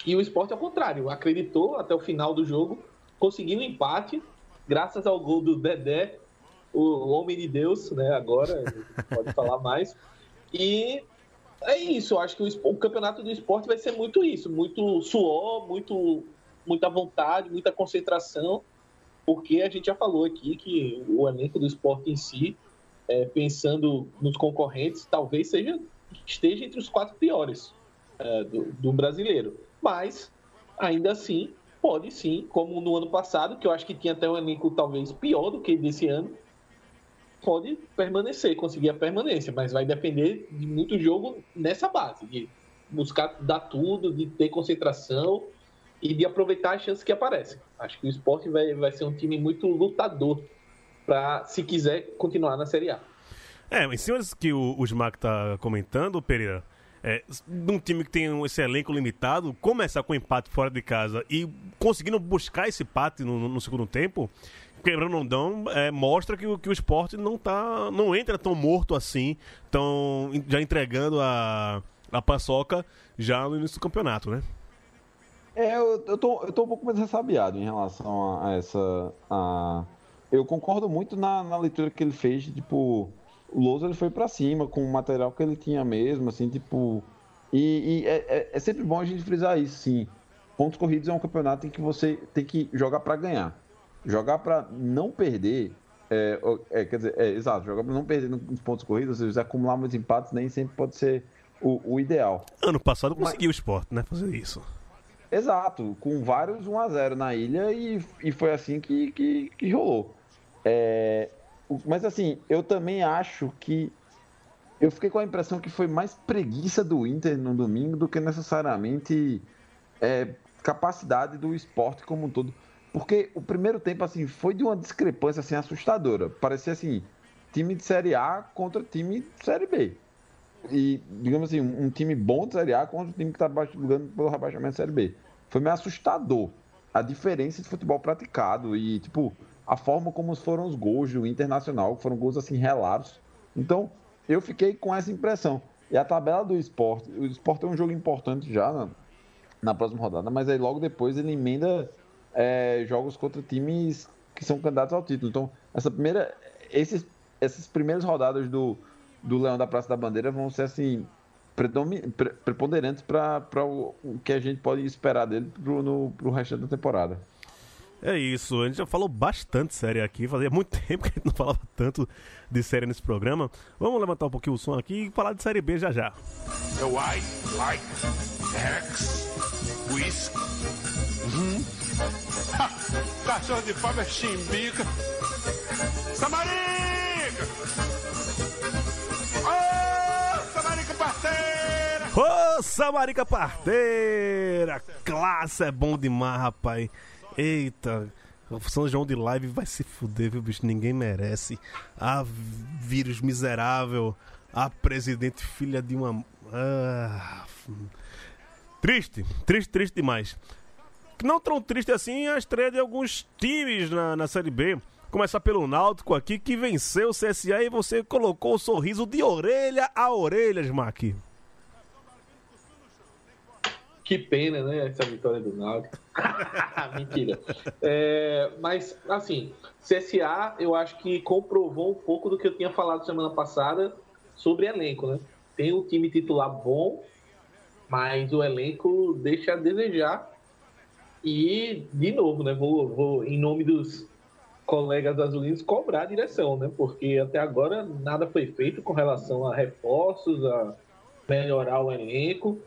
E o esporte, ao contrário, acreditou até o final do jogo, conseguiu um empate, graças ao gol do Dedé, o homem de Deus, né? Agora, pode falar mais. E é isso, eu acho que o, o, campeonato do esporte vai ser muito isso, muito suor, muito, muita vontade, muita concentração, porque a gente já falou aqui que o elenco do esporte em si é, pensando nos concorrentes, talvez seja esteja entre os quatro piores é, do, do, brasileiro. Mas, ainda assim, pode sim, como no ano passado, que eu acho que tinha até um elenco talvez pior do que desse ano, pode permanecer, conseguir a permanência, mas vai depender de muito jogo nessa base, de buscar dar tudo, de ter concentração e de aproveitar as chances que aparecem. Acho que o esporte vai, vai ser um time muito lutador para se quiser continuar na Série A. É, em cima disso que o, o Smack está comentando, Pereira, é, num time que tem esse elenco limitado, começar com empate fora de casa e conseguindo buscar esse empate no, no segundo tempo, quebrando ou não, é, mostra que, o- que o esporte não tá. não entra tão morto assim, tão já entregando a, a paçoca já no início do campeonato, né? É, eu, eu, tô, eu tô um pouco mais ressabiado em relação a, a essa. A... Eu concordo muito na, na leitura que ele fez, tipo, o Lousa ele foi pra cima com o material que ele tinha mesmo, assim, tipo. E, e é, é- é sempre bom a gente frisar isso, sim. Pontos corridos é um campeonato em que você tem que jogar pra ganhar. Jogar pra não perder. É, é, quer dizer, é, exato, jogar pra não perder nos pontos corridos, ou seja, acumular muitos empates nem sempre pode ser o, o ideal. Ano passado Mas- conseguiu o esporte, né? Fazer isso. Exato, com vários 1x0 na ilha e, e foi assim que, que, que rolou. É, mas assim, eu também acho que. Eu fiquei com a impressão que foi mais preguiça do Inter no domingo do que necessariamente é, capacidade do esporte como um todo. Porque o primeiro tempo assim foi de uma discrepância assim, assustadora. Parecia assim, time de Série A contra time de Série B. E, digamos assim, um time bom de Série A contra um time que está brigando pelo rebaixamento de Série B. Foi meio assustador a diferença de futebol praticado e, tipo, a forma como foram os gols do Internacional, que foram gols, assim, relatos. Então, eu fiquei com essa impressão. E a tabela do esporte, o esporte é um jogo importante já na, na próxima rodada, mas aí logo depois ele emenda é, jogos contra times que são candidatos ao título. Então, essa primeira, esses, essas primeiras rodadas do, do Leão da Praça da Bandeira vão ser assim preponderantes para o, o que a gente pode esperar dele no, pro resto da temporada. É isso, a gente já falou bastante série aqui, fazia muito (laughs) tempo que a gente não falava tanto de série nesse programa. Vamos levantar um pouquinho o som aqui e falar de série B já já. É white, like, Rex, whisky. Uhum. Ha, cachorro de fábrica chimbica. Samarica! Ô, Samarica parceira! Ô, Samarica Parteira! Classe é bom demais, rapaz. Eita, o São João de Live vai se fuder, viu, bicho? Ninguém merece. Ah, vírus miserável. Ah, presidente filha de uma. Ah, triste, triste, triste demais. Não tão triste assim a estreia de alguns times na, na Série B. Começar pelo Náutico aqui, que venceu o CSA e você colocou o sorriso de orelha a orelha, Smack. Que pena, né? Essa vitória do Náutico. (laughs) Mentira. É, mas, assim, CSA, eu acho que comprovou um pouco do que eu tinha falado semana passada sobre elenco, né? Tem um time titular bom, mas o elenco deixa a desejar. E, de novo, né? Vou, vou em nome dos colegas azulinos, cobrar a direção, né? Porque até agora nada foi feito com relação a reforços, a melhorar o elenco.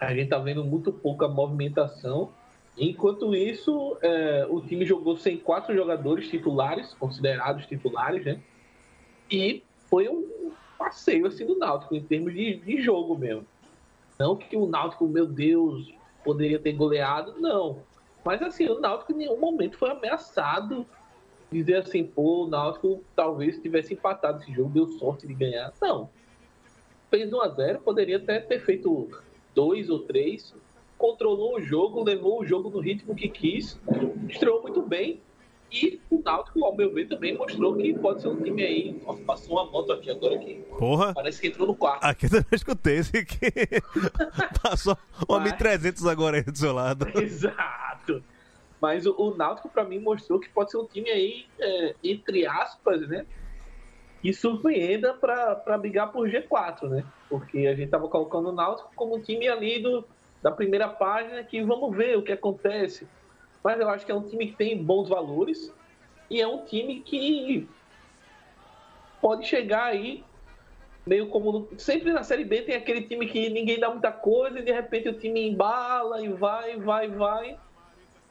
A gente tá vendo muito pouca movimentação. Enquanto isso, é, o time jogou sem quatro jogadores titulares, considerados titulares, né? E foi um passeio assim do Náutico, em termos de, de jogo mesmo. Não que o Náutico, meu Deus, poderia ter goleado, não. Mas assim, o Náutico em nenhum momento foi ameaçado. Dizer assim, pô, o Náutico talvez tivesse empatado esse jogo, deu sorte de ganhar. Não. Fez 1 a 0 poderia até ter feito dois ou três. Controlou o jogo, levou o jogo no ritmo que quis, estreou muito bem. E o Náutico, ao meu ver, também mostrou que pode ser um time aí. Nossa, passou uma moto aqui agora que Porra, parece que entrou no quarto. aqui eu também escutei esse aqui. (laughs) Passou uma Vai. 1300 agora aí do seu lado. Exato. Mas o, o Náutico, pra mim, mostrou que pode ser um time aí, é, entre aspas, né? Que surpreenda pra brigar por G4, né? Porque a gente tava colocando o Náutico como um time ali do, da primeira página que vamos ver o que acontece. Mas eu acho que é um time que tem bons valores e é um time que pode chegar aí meio como sempre na série B tem aquele time que ninguém dá muita coisa e de repente o time embala e vai, vai, vai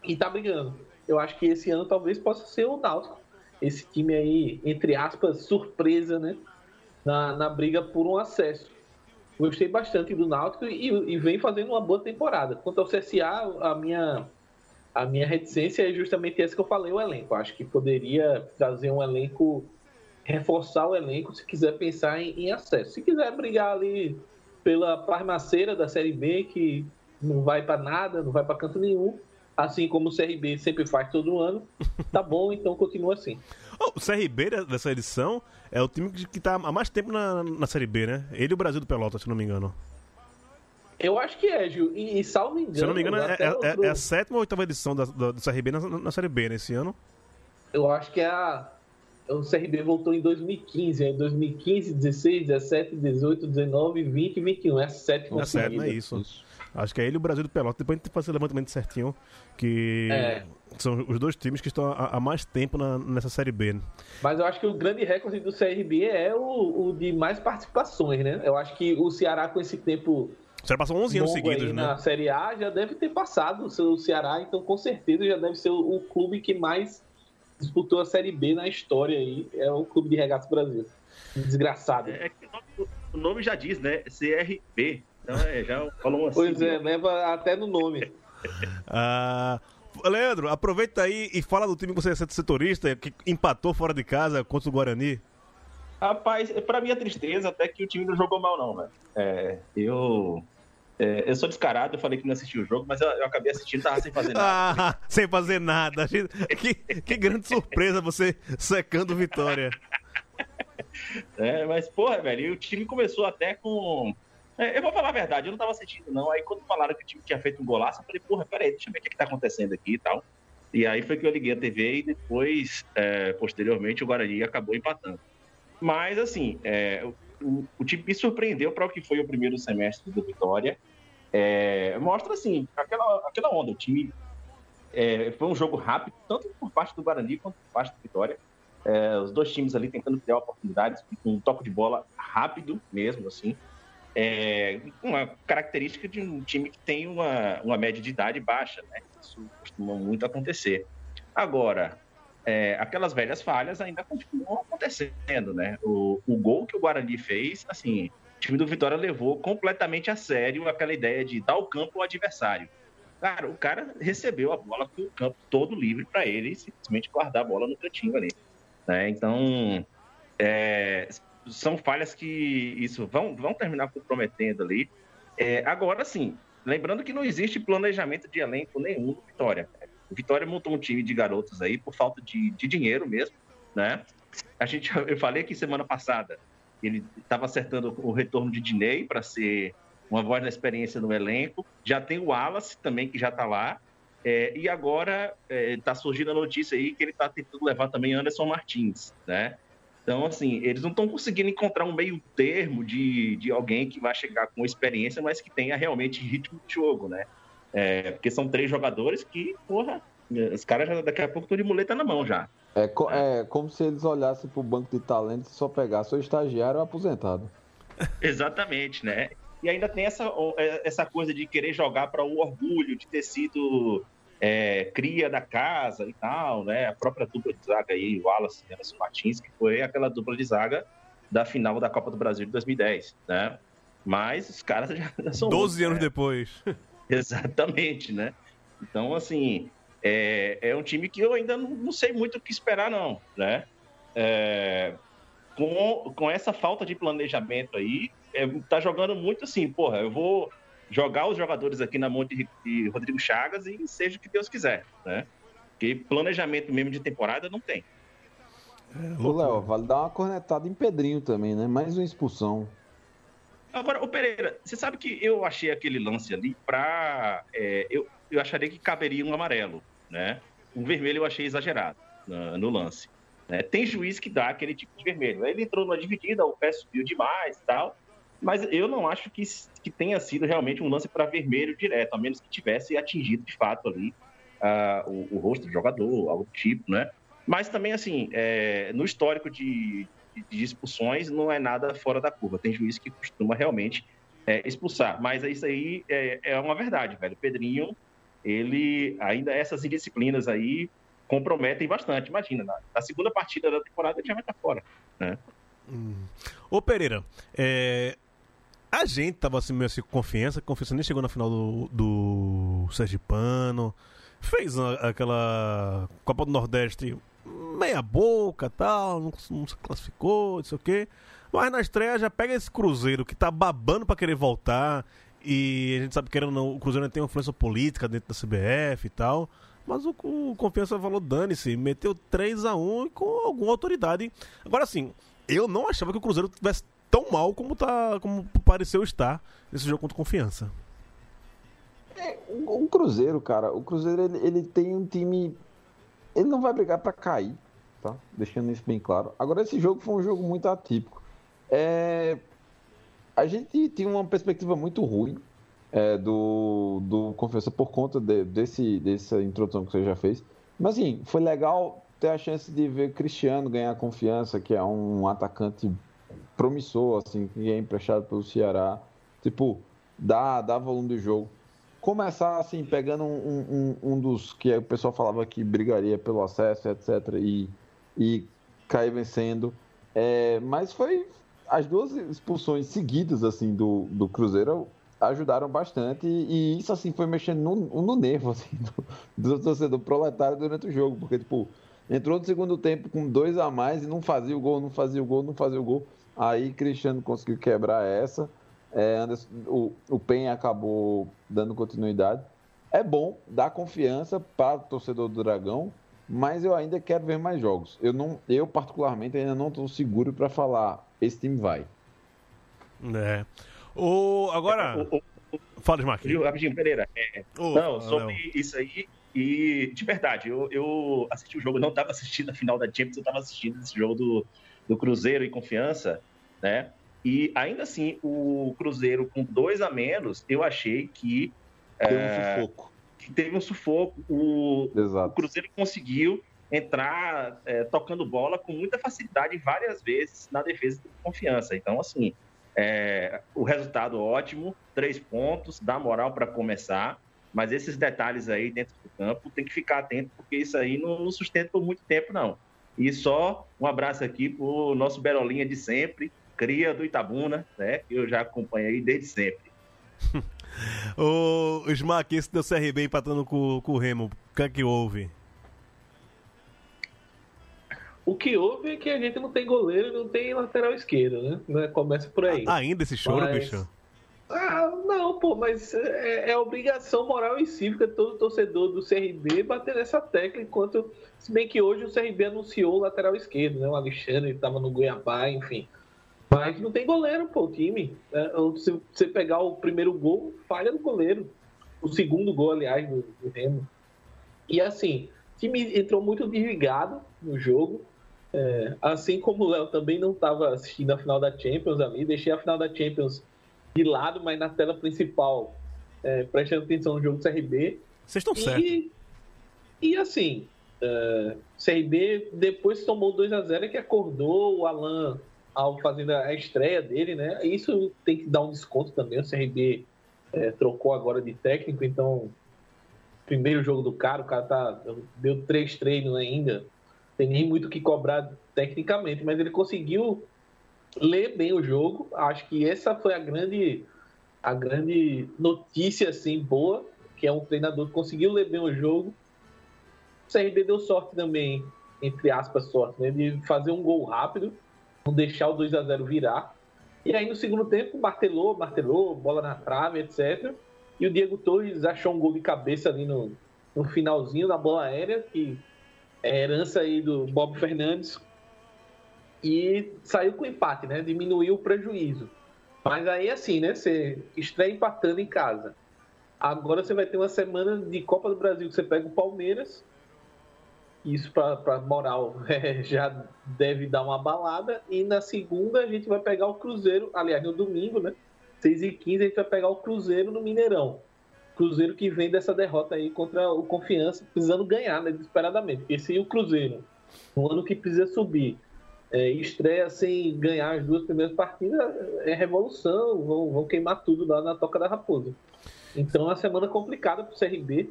e tá brigando. Eu acho que esse ano talvez possa ser o Náutico. Esse time aí, entre aspas, surpresa, né? Na, na briga por um acesso. Gostei bastante do Náutico e, e vem fazendo uma boa temporada. Quanto ao CSA, a minha, a minha reticência é justamente essa que eu falei, o elenco. Acho que poderia trazer um elenco, reforçar o elenco se quiser pensar em, em acesso. Se quiser brigar ali pela parmaceira da Série B, que não vai para nada, não vai para canto nenhum, assim como o CRB sempre faz todo ano. Tá bom, então continua assim. Oh, o CRB dessa edição é o time que está há mais tempo na, na Série B, né? Ele e o Brasil do Pelotas, se não me engano. Eu acho que é, Gil. E, e salvo engano. Se eu não me engano, é, é, outro... é, a sétima ou oitava edição da, da, do CRB na, na Série B nesse ano. Eu acho que é a. O CRB voltou em 2015, é 2015, 16, 17, 18, 19, 20 21. É a sétima. É a sétima, é isso. isso. Acho que é ele e o Brasil do Pelotas. Depois a gente faz o levantamento certinho. Que é. são os dois times que estão há, mais tempo na, nessa Série B. Né? Mas eu acho que o grande recorde do CRB é o, o, de mais participações, né? Eu acho que o Ceará, com esse tempo. O Ceará passou 11 anos seguidos, né? Na Série A já deve ter passado o seu Ceará, então com certeza já deve ser o, o clube que mais disputou a Série B na história aí. É o Clube de Regatas Brasil. Desgraçado. É, é o nome já diz, né? CRB. Então é, já falou assim. Pois é, leva até no nome. (laughs) ah. Leandro, aproveita aí e fala do time que você é setorista, que empatou fora de casa contra o Guarani. Rapaz, pra minha tristeza, até que o time não jogou mal, não, velho. É, eu. É, eu sou descarado, eu falei que não assisti o jogo, mas eu, eu acabei assistindo, tava sem fazer (laughs) nada. ah, sem fazer nada. Que, que grande surpresa você secando vitória. é, mas, porra, velho, o time começou até com eu vou falar a verdade, eu não tava sentindo, não. Aí quando falaram que o time tinha feito um golaço, eu falei, porra, peraí, deixa eu ver o que, que tá acontecendo aqui e tal. E aí foi que eu liguei a TV e depois, é, posteriormente, o Guarani acabou empatando. Mas, assim, é, o, o, time me surpreendeu para o que foi o primeiro semestre do Vitória. É, mostra, assim, aquela, aquela onda. O time é, foi um jogo rápido, tanto por parte do Guarani quanto por parte do Vitória. É, os dois times ali tentando criar oportunidades, com um toque de bola rápido mesmo, assim é uma característica de um time que tem uma, uma média de idade baixa, né? Isso costuma muito acontecer. Agora, é, aquelas velhas falhas ainda continuam acontecendo, né? O, o gol que o Guarani fez, assim, o time do Vitória levou completamente a sério aquela ideia de dar o campo ao adversário. Cara, o cara recebeu a bola com o campo todo livre para ele simplesmente guardar a bola no cantinho ali. Né? Então, é, são falhas que isso vão, vão terminar comprometendo ali. É, agora sim, lembrando que não existe planejamento de elenco nenhum no Vitória. O Vitória montou um time de garotos aí por falta de, de dinheiro mesmo, né? A gente, (laughs) eu falei aqui semana passada, ele estava acertando o retorno de Dinei para ser uma voz da experiência no elenco. Já tem o Wallace também, que já está lá. É, e agora está é, surgindo a notícia aí que ele está tentando levar também Anderson Martins, né? Então, assim, eles não estão conseguindo encontrar um meio termo de, de alguém que vai chegar com experiência, mas que tenha realmente ritmo de jogo, né? É, porque são três jogadores que, porra, os caras já, daqui a pouco estão de muleta na mão já. É, co é como se eles olhassem para o banco de talentos e só pegassem o estagiário ou aposentado. (laughs) Exatamente, né? E ainda tem essa, é, essa coisa de querer jogar para o orgulho de ter sido é, cria da casa e tal, né? A própria dupla de zaga aí, o Wallace e Anderson Martins, que foi aquela dupla de zaga da final da Copa do Brasil de 2010, né? Mas os caras (laughs) já, são. 12 anos né? depois. (laughs) Exatamente, né? Então, assim, é, é um time que eu ainda não, não sei muito o que esperar, não, né? É, com, com essa falta de planejamento aí, é, tá jogando muito assim, porra, eu vou jogar os jogadores aqui na mão de, de Rodrigo Chagas e seja o que Deus quiser, né? Porque planejamento mesmo de temporada não tem. É, Ô, Léo, vale dar uma cornetada em Pedrinho também, né? Mais uma expulsão. Agora, o Pereira, você sabe que eu achei aquele lance ali pra. É, eu, eu acharia que caberia um amarelo, né? Um vermelho eu achei exagerado no, no lance. Né? Tem juiz que dá aquele tipo de vermelho. Ele entrou numa dividida, o pé subiu demais e tal. Mas eu não acho que, que tenha sido realmente um lance para vermelho direto, a menos que tivesse atingido de fato ali uh, o, o, rosto do jogador, algo do tipo, né? Mas também, assim, é, no histórico de, de, de, expulsões, não é nada fora da curva. Tem juiz que costuma realmente é, expulsar. Mas isso aí é, é uma verdade, velho. O Pedrinho, ele ainda essas indisciplinas aí comprometem bastante. Imagina, na, na segunda partida da temporada ele já vai estar fora, né? Hum. Ô Pereira, é, a gente tava assim, meio assim, com confiança, confiança nem chegou na final do, do Sergipano, fez aquela Copa do Nordeste meia boca tal, não, não se classificou, não sei o quê. Mas na estreia já pega esse Cruzeiro que tá babando para querer voltar E a gente sabe que não, o Cruzeiro tem uma influência política dentro da CBF e tal. Mas o, o Confiança falou, dane-se, meteu 3 a 1 com alguma autoridade. Agora sim, eu não achava que o Cruzeiro tivesse tão mal como, tá, como pareceu estar nesse jogo contra Confiança. É, o Cruzeiro, cara, o Cruzeiro ele, ele tem um time. Ele não vai brigar para cair, tá? Deixando isso bem claro. Agora, esse jogo foi um jogo muito atípico. É, a gente tinha uma perspectiva muito ruim é, do, do Confiança por conta de, desse, dessa introdução que você já fez. Mas, assim, foi legal ter a chance de ver Cristiano ganhar confiança, que é um atacante promissor, assim, que é emprestado pelo Ceará. Tipo, dá, dá volume do jogo. Começar, assim, pegando um, um, um dos que o pessoal falava que brigaria pelo acesso, etc., e, e cair vencendo. É, mas foi, as duas expulsões seguidas assim do, do Cruzeiro ajudaram bastante e, e isso assim foi mexendo no, no nervo assim, do, do, torcedor proletário durante o jogo, porque tipo, entrou no segundo tempo com dois a mais e não fazia o gol, não fazia o gol, não fazia o gol. Aí Cristiano conseguiu quebrar essa. É, Anderson, o, o Penha acabou dando continuidade. É bom, dá confiança para o torcedor do Dragão, mas eu ainda quero ver mais jogos. Eu, não, eu particularmente, ainda não estou seguro para falar esse time vai. É. O, agora. O, o, Fala, Smack. Rapidinho, Pereira. É, oh, não, sobre não. isso aí. E, de verdade, eu, eu assisti o jogo, não estava assistindo a final da Champions, eu estava assistindo esse jogo do, do Cruzeiro e Confiança, né? E ainda assim, o Cruzeiro com dois a menos, eu achei que. Teve é, um sufoco. Que teve um sufoco. O, o Cruzeiro conseguiu entrar é, tocando bola com muita facilidade várias vezes na defesa de confiança. Então, assim, é, o resultado ótimo, três pontos, dá moral para começar, mas esses detalhes aí dentro do campo tem que ficar atento, porque isso aí não, não sustenta por muito tempo, não. E só um abraço aqui para o nosso Berolinha de sempre, cria do Itabuna, né? Que eu já acompanho aí desde sempre. (laughs) o Smack, esse do CRB empatando com, com o Remo, o que é que houve? O que houve é que a gente não tem goleiro e não tem lateral esquerdo, né? né? Começa por aí. Ah, ainda esse choro, mas... bicho? Ah, não, pô, mas é, é, obrigação moral e cívica todo torcedor do CRB bater nessa tecla, enquanto, se bem que hoje o CRB anunciou o lateral esquerdo, né? O Alexandre estava no Goiabá, enfim. Mas não tem goleiro, pô, o time. É, se você pegar o primeiro gol, falha no goleiro. O segundo gol, aliás, do, do Remo. E assim, o time entrou muito desligado no jogo. É, assim como o Léo também não estava assistindo a final da Champions ali, deixei a final da Champions de lado, mas na tela principal, é, prestando atenção no jogo do CRB. Vocês estão certos. E assim, uh, é, CRB depois tomou 2 a 0 que acordou o Alan ao fazendo a estreia dele, né? Isso tem que dar um desconto também. O CRB é, trocou agora de técnico, então primeiro jogo do cara, o cara tá, deu três treinos ainda tem nem muito o que cobrar tecnicamente, mas ele conseguiu ler bem o jogo. Acho que essa foi a grande, a grande notícia assim boa, que é um treinador que conseguiu ler bem o jogo. O CRB deu sorte também, entre aspas, sorte, né, de fazer um gol rápido, não deixar o 2 a 0 virar. E aí no segundo tempo martelou, martelou, bola na trave, etc. E o Diego Torres achou um gol de cabeça ali no, no finalzinho da bola aérea, que é herança aí do Bob Fernandes e saiu com empate, né? Diminuiu o prejuízo. Mas aí assim, né? Você estreia empatando em casa. Agora você vai ter uma semana de Copa do Brasil que você pega o Palmeiras. Isso para moral (laughs) é, já deve dar uma balada. E na segunda a gente vai pegar o Cruzeiro, aliás, no domingo, né? 6 e 15 a gente vai pegar o Cruzeiro no Mineirão. Cruzeiro que vem dessa derrota aí contra o Confiança, precisando ganhar, né, desesperadamente. Porque se o Cruzeiro, no ano que precisa subir, é, estreia sem ganhar as duas primeiras partidas, é revolução, vão, vão queimar tudo lá na Toca da Raposa. Então é uma semana complicada para o CRB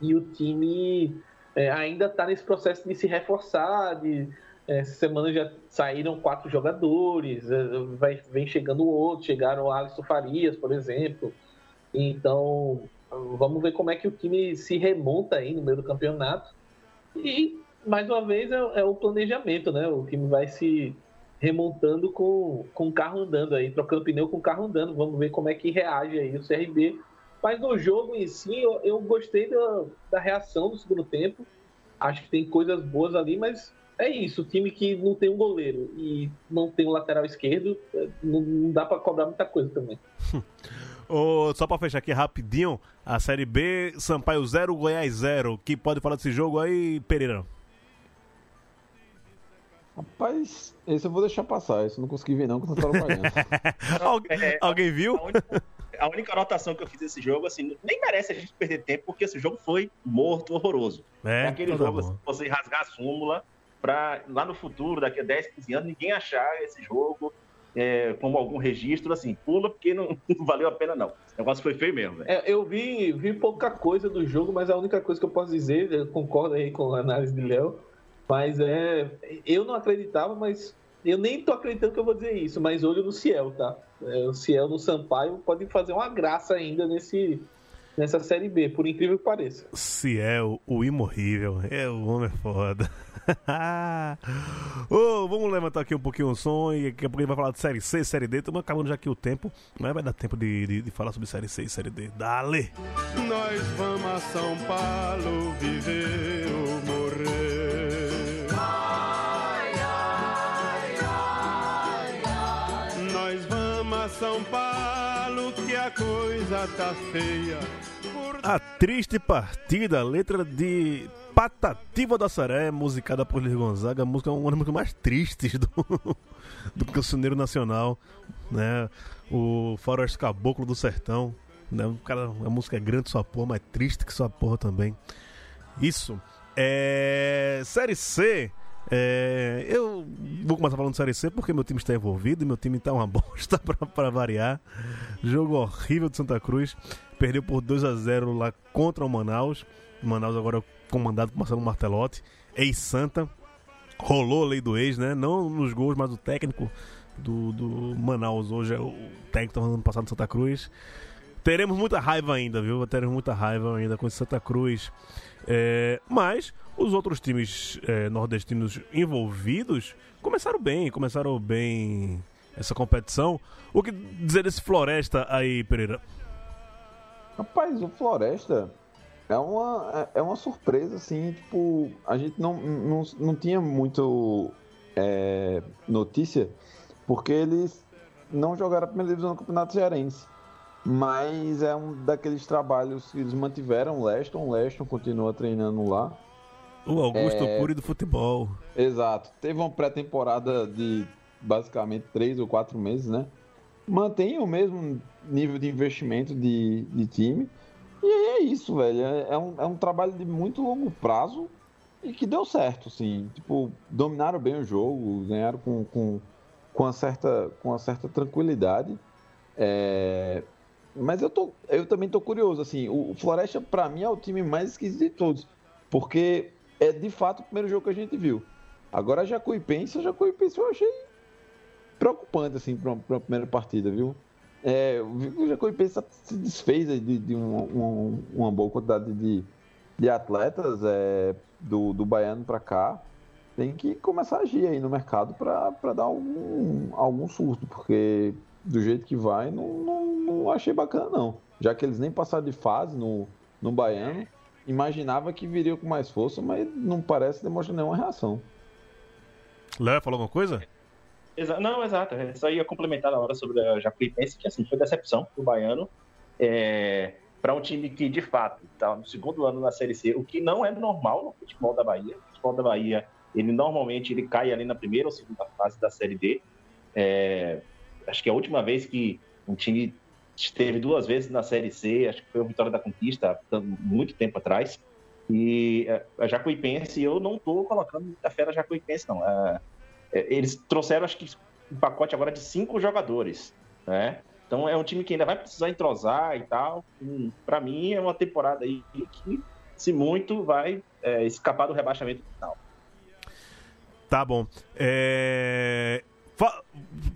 e o time é, ainda está nesse processo de se reforçar, de é, essa semana já saíram quatro jogadores, é, vai, vem chegando outros, chegaram o Alisson Farias, por exemplo, então, vamos ver como é que o time se remonta aí no meio do campeonato. E, mais uma vez, é, é o planejamento, né? O time vai se remontando com, com o carro andando aí, trocando pneu com o carro andando. Vamos ver como é que reage aí o CRB. Mas no jogo em si, eu, eu gostei da, da reação do segundo tempo. Acho que tem coisas boas ali, mas é isso. O time que não tem um goleiro e não tem um lateral esquerdo, é, não, não dá para cobrar muita coisa também. (laughs) Oh, só pra fechar aqui rapidinho, a Série B, Sampaio 0, Goiás 0. Que pode falar desse jogo aí, Pereira? Rapaz, esse eu vou deixar passar. Esse eu não consegui ver, não, que eu. (laughs) Algu É, alguém viu? A única, a única anotação que eu fiz desse jogo, assim, nem merece a gente perder tempo, porque esse jogo foi morto, horroroso. É, aquele então tá jogo, assim, você rasgar a súmula pra lá no futuro, daqui a 10, 15 anos, ninguém achar esse jogo é, como algum registro, assim, pula, porque não, (laughs) não valeu a pena, não. O negócio foi feio mesmo. É, eu vi, vi pouca coisa do jogo, mas a única coisa que eu posso dizer, eu concordo aí com a análise de Léo, mas é. Eu não acreditava, mas. Eu nem tô acreditando que eu vou dizer isso, mas olho no Ciel, tá? É, o Ciel no Sampaio pode fazer uma graça ainda nesse, nessa Série B, por incrível que pareça. Ciel, o imorrível. É, o homem é foda. (laughs) Ô, vamos levantar aqui um pouquinho o som e daqui a pouco a gente vai falar de Série C, Série D. Estamos acabando já aqui o tempo, mas vai dar tempo de, de, de falar sobre Série C e Série D. Dale! Nós vamos a São Paulo viver ou morrer. São Paulo que a coisa tá feia. Por A triste partida, letra de Patativa da Saré, musicada por Luiz Gonzaga, música uma das músicas mais tristes do, do cancioneiro nacional, né? O Faroeste Caboclo do Sertão, né? O cara, a música é grande sua porra, mas triste que sua porra também. Isso. É... Série C. é, Eu vou começar falando de Série C porque meu time está envolvido meu time está uma (laughs) bosta pra variar. Jogo horrível de Santa Cruz. Perdeu por 2 a 0 lá contra o Manaus. O Manaus agora comandado por Marcelo Martelotti. Ex-Santa. Rolou a lei do ex, né? Não nos gols, mas o técnico do, do Manaus hoje é o técnico do ano passado de Santa Cruz. Teremos muita raiva ainda, viu? Teremos muita raiva ainda com Santa Cruz. É, mas os outros times é, nordestinos envolvidos começaram bem, começaram bem essa competição. O que dizer desse Floresta aí, Pereira? Rapaz, o Floresta é uma, é é uma surpresa, assim, tipo, a gente não, não, não tinha muito é, notícia, porque eles não jogaram a primeira divisão do Campeonato Cearense. Mas é um daqueles trabalhos que eles mantiveram o Leston, Leston continua treinando lá. O Augusto É. Cury do futebol. Exato. Teve uma pré-temporada de basicamente três ou quatro meses, né? Mantém o mesmo nível de investimento de, de time. E aí é isso, velho. É, é um, é um trabalho de muito longo prazo e que deu certo, assim. Tipo, dominaram bem o jogo, ganharam com, com, com, uma, certa, com uma certa tranquilidade. É, Mas eu, tô, eu também tô curioso, assim. O, Floresta, pra mim, é o time mais esquisito de todos. Porque é de fato o primeiro jogo que a gente viu. Agora a Jacuipense, a Jacuipense eu achei preocupante, assim, pra, pra primeira partida, viu? É, o Jacuipense se desfez de, de uma, uma, uma boa quantidade de, de atletas é, do, do Baiano pra cá. Tem que começar a agir aí no mercado pra dar algum, algum surto, porque do jeito que vai, não, não, não achei bacana, não. Já que eles nem passaram de fase no, no Baiano, imaginava que viria com mais força, mas não parece demonstrar nenhuma reação. Léo, falou alguma coisa? Exa- não, exato. Eu só ia complementar na hora sobre a Jacuipense, que assim, foi decepção do Baiano é, para um time que, de fato, está no segundo ano na Série C, o que não é normal no futebol da Bahia. O futebol da Bahia, ele normalmente ele cai ali na primeira ou segunda fase da Série D. É, acho que a última vez que um time esteve duas vezes na Série C, acho que foi a Vitória da Conquista, muito tempo atrás. E é, a Jacuipense, eu não estou colocando fé na Jacuipense, não. É, é, eles trouxeram, acho que, um pacote agora de cinco jogadores, né? Então é um time que ainda vai precisar entrosar e tal. Hum, Para mim é uma temporada aí que, se muito, vai é, escapar do rebaixamento final. Tá bom. É... Fa...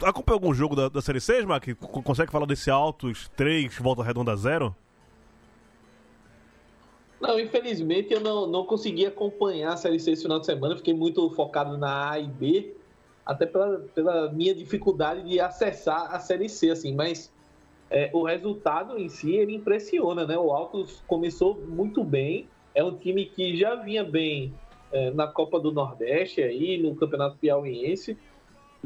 Acompanhou algum jogo da, da Série C, Smack? C- Consegue falar desse Altos 3, Volta Redonda 0? Não, infelizmente eu não, não consegui acompanhar a Série C esse final de semana. Fiquei muito focado na A e B. até pela, pela minha dificuldade de acessar a Série C, assim, mas é, o resultado em si ele impressiona, né? O Altos começou muito bem, é um time que já vinha bem é, na Copa do Nordeste aí, no Campeonato Piauiense,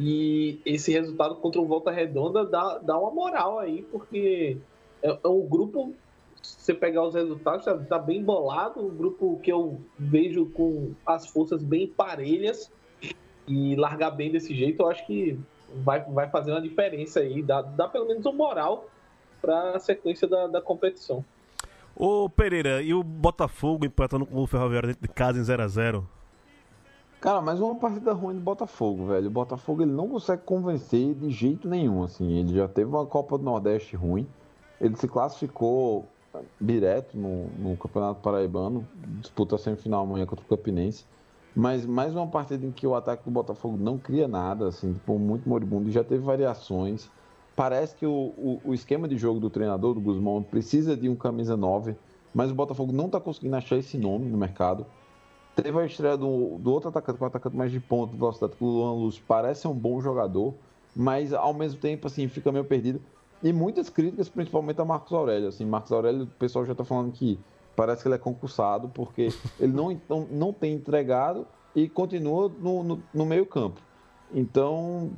e esse resultado contra o Volta Redonda dá, dá uma moral aí, porque é, é um grupo, se você pegar os resultados, tá, tá bem bolado, um grupo que eu vejo com as forças bem parelhas, e largar bem desse jeito, eu acho que vai, vai fazer uma diferença aí, dá, dá pelo menos um moral para a sequência da, da competição. Ô Pereira, e o Botafogo empatando com o Ferroviário dentro de casa em 0x0? Cara, mas uma partida ruim do Botafogo, velho. O Botafogo ele não consegue convencer de jeito nenhum, assim. Ele já teve uma Copa do Nordeste ruim. Ele se classificou direto no, no Campeonato Paraibano, disputa a semifinal amanhã contra o Campinense. Mas mais uma partida em que o ataque do Botafogo não cria nada, assim, tipo, muito moribundo, já teve variações. Parece que o, o, o, esquema de jogo do treinador, do Guzmão, precisa de um camisa 9, mas o Botafogo não está conseguindo achar esse nome no mercado. Teve a estreia do, do outro atacante, com o atacante mais de ponto, velocidade, que o Luan Luz parece um bom jogador, mas ao mesmo tempo, assim, fica meio perdido. E muitas críticas, principalmente a Marcos Aurélio. Assim, Marcos Aurélio, o pessoal já está falando que parece que ele é concursado, porque (laughs) ele não, não, não tem entregado e continua no, no, no meio campo. Então,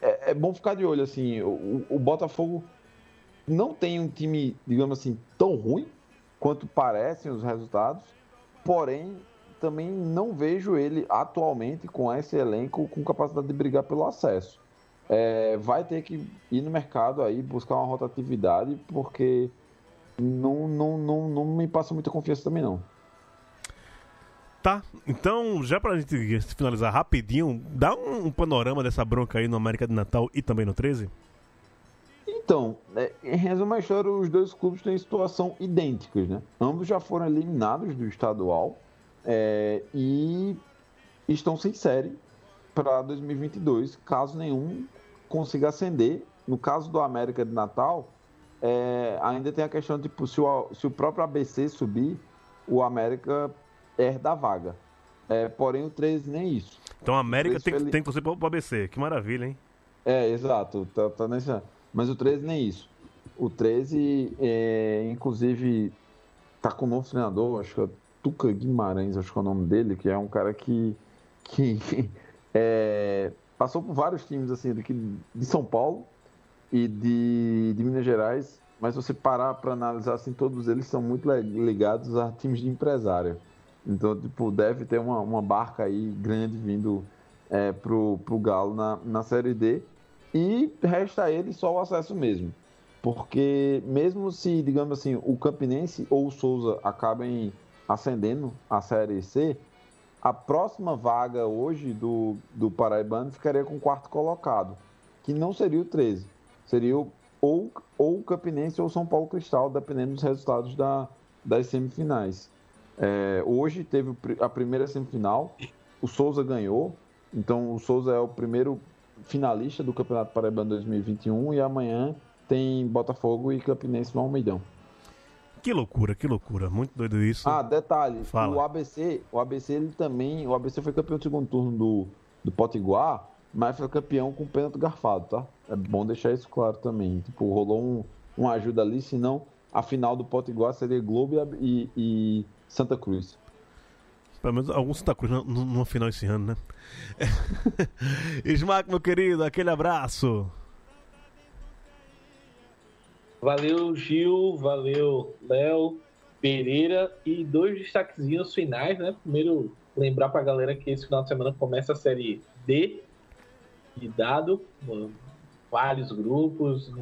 é, é, bom ficar de olho, assim, o, o, Botafogo não tem um time, digamos assim, tão ruim quanto parecem os resultados, porém, também não vejo ele atualmente com esse elenco com capacidade de brigar pelo acesso. É, vai ter que ir no mercado aí buscar uma rotatividade, porque não, não, não, não me passa muita confiança também, não. Tá, então já pra gente finalizar rapidinho, dá um, um, panorama dessa bronca aí no América de Natal e também no 13? Então, é, em resumo a história, os dois clubes têm situação idênticas, né? Ambos já foram eliminados do estadual é, e estão sem série para 2022, caso nenhum consiga ascender. No caso do América de Natal, é, ainda tem a questão de tipo, se o, se o próprio ABC subir, o América herda a vaga. É, porém, o 13 nem isso. Então a América tem, ele... tem que torcer para o ABC. Que maravilha, hein? É, exato. Tá, tá nessa... Mas o 13 nem isso. O 13, é, inclusive, tá com um novo treinador, acho que é Tuca Guimarães, acho que é o nome dele, que é um cara que, que é, passou por vários times assim, daqui de São Paulo, e de, de Minas Gerais, mas você parar para analisar assim, todos eles são muito ligados a times de empresário. Então, tipo, deve ter uma, uma barca aí grande vindo é, pro, pro Galo na, na Série D. E resta a ele só o acesso mesmo. Porque mesmo se, digamos assim, o Campinense ou o Souza acabem ascendendo a Série C, a próxima vaga hoje do, do Paraibano ficaria com o quarto colocado, que não seria o 13 seria ou, ou o Campinense ou São Paulo Cristal, dependendo dos resultados da, das semifinais. É, hoje teve a primeira semifinal, o Souza ganhou, então o Souza é o primeiro finalista do Campeonato Paraibano 2021 e amanhã tem Botafogo e Campinense no Almeidão. Que loucura, que loucura, muito doido isso. Ah, detalhe, Fala. o ABC, o ABC ele também, o ABC foi campeão do segundo turno do, do Potiguar, mas foi campeão com pênalti garfado, tá? É bom deixar isso claro também. Tipo, rolou um, uma ajuda ali, senão a final do Potiguar seria Globo e, e Santa Cruz. Pelo menos algum Santa Cruz no, final esse ano, né? (laughs) Smack, meu querido, aquele abraço. Valeu, Gil, valeu, Léo, Pereira e dois destaquezinhos finais, né? Primeiro, lembrar pra galera que esse final de semana começa a série D de dado, vários grupos.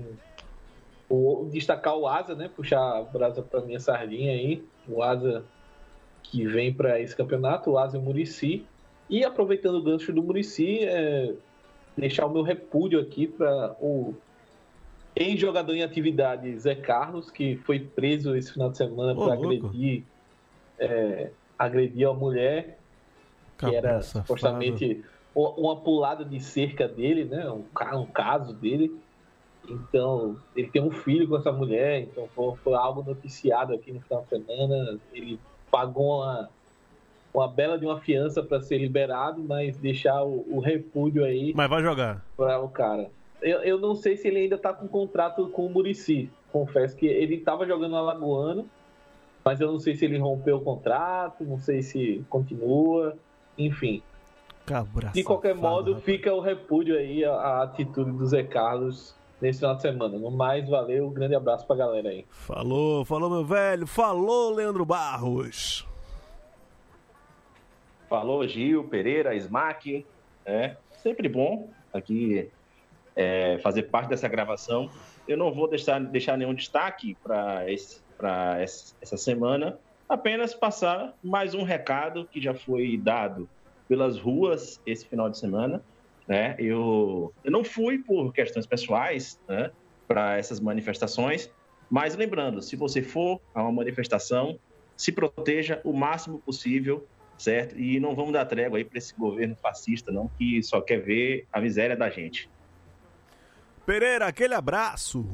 O, destacar o Asa, né? Puxar a brasa para minha sardinha aí. O Asa que vem para esse campeonato, o Asa e o Murici. E aproveitando o gancho do Murici, é, deixar o meu repúdio aqui para o ex-jogador em atividade Zé Carlos, que foi preso esse final de semana para agredir, é, agredir a mulher, que era supostamente uma pulada de cerca dele, né? Um, um caso dele. Então, ele tem um filho com essa mulher, então foi, foi algo noticiado aqui no final de semana. Ele pagou uma, uma bela de uma fiança para ser liberado, mas deixar o, o repúdio aí Mas vai jogar. para o cara. Eu, eu não sei se ele ainda tá com contrato com o Murici. Confesso que ele estava jogando no Alagoano, mas eu não sei se ele rompeu o contrato, não sei se continua, enfim. Cabra De qualquer safado, modo, rapaz. fica o repúdio aí, a, a atitude do Zé Carlos nesse final de semana. No mais, valeu, um grande abraço pra galera aí. Falou, falou, meu velho. Falou, Leandro Barros. Falou Gil, Pereira, Smack. É sempre bom aqui é, fazer parte dessa gravação. Eu não vou deixar, deixar nenhum destaque para essa semana, apenas passar mais um recado que já foi dado pelas ruas esse final de semana. Né? Eu, eu não fui por questões pessoais né, para essas manifestações, mas lembrando, se você for a uma manifestação, se proteja o máximo possível certo? E não vamos dar trégua aí para esse governo fascista, não, que só quer ver a miséria da gente. Pereira, aquele abraço.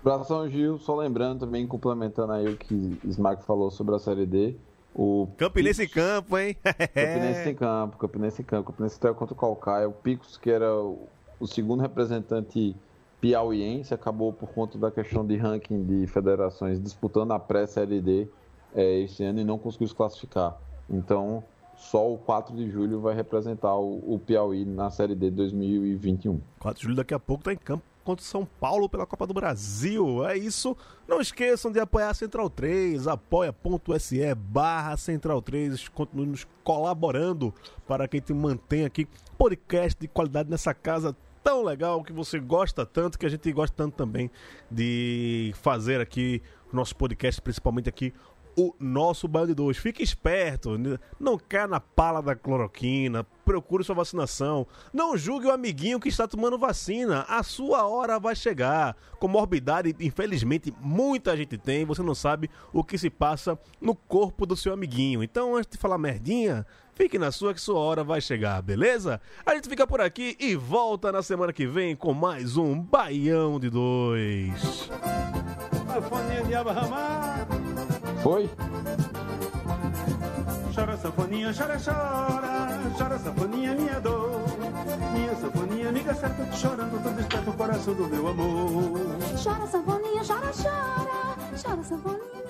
Abração, Gil. Só lembrando também, complementando aí o que Smack falou sobre a Série D. O Campinense em campo, hein? (laughs) Campinense em campo, Campinense em campo. Campinense estreia contra o Calcaia. O Picos, que era o, o segundo representante piauiense, acabou por conta da questão de ranking de federações disputando a pré-Série D é, este ano e não conseguiu se classificar. Então, só o 4 de julho vai representar o, o Piauí na Série D 2021. 4 de julho daqui a pouco tá em campo contra o São Paulo pela Copa do Brasil. É isso. Não esqueçam de apoiar a Central 3, apoia.se barra Central 3. Continue nos colaborando para que a gente mantenha aqui podcast de qualidade nessa casa tão legal que você gosta tanto, que a gente gosta tanto também de fazer aqui o nosso podcast, principalmente aqui o nosso banho de dois. Fique esperto, né? não caia na pala da cloroquina, procure sua vacinação. Não julgue o amiguinho que está tomando vacina. A sua hora vai chegar. Comorbidade, infelizmente, muita gente tem. Você não sabe o que se passa no corpo do seu amiguinho. Então, antes de falar merdinha, fique na sua que sua hora vai chegar, beleza? A gente fica por aqui e volta na semana que vem com mais um Baião de Dois. A foninha de. Foi? Chora, sanfoninha, chora, chora. Chora, sanfoninha, minha dor. Minha sanfoninha, amiga certa, chorando, tô desperto o coração do meu amor. Chora, sanfoninha, chora, chora. Chora, sanfoninha.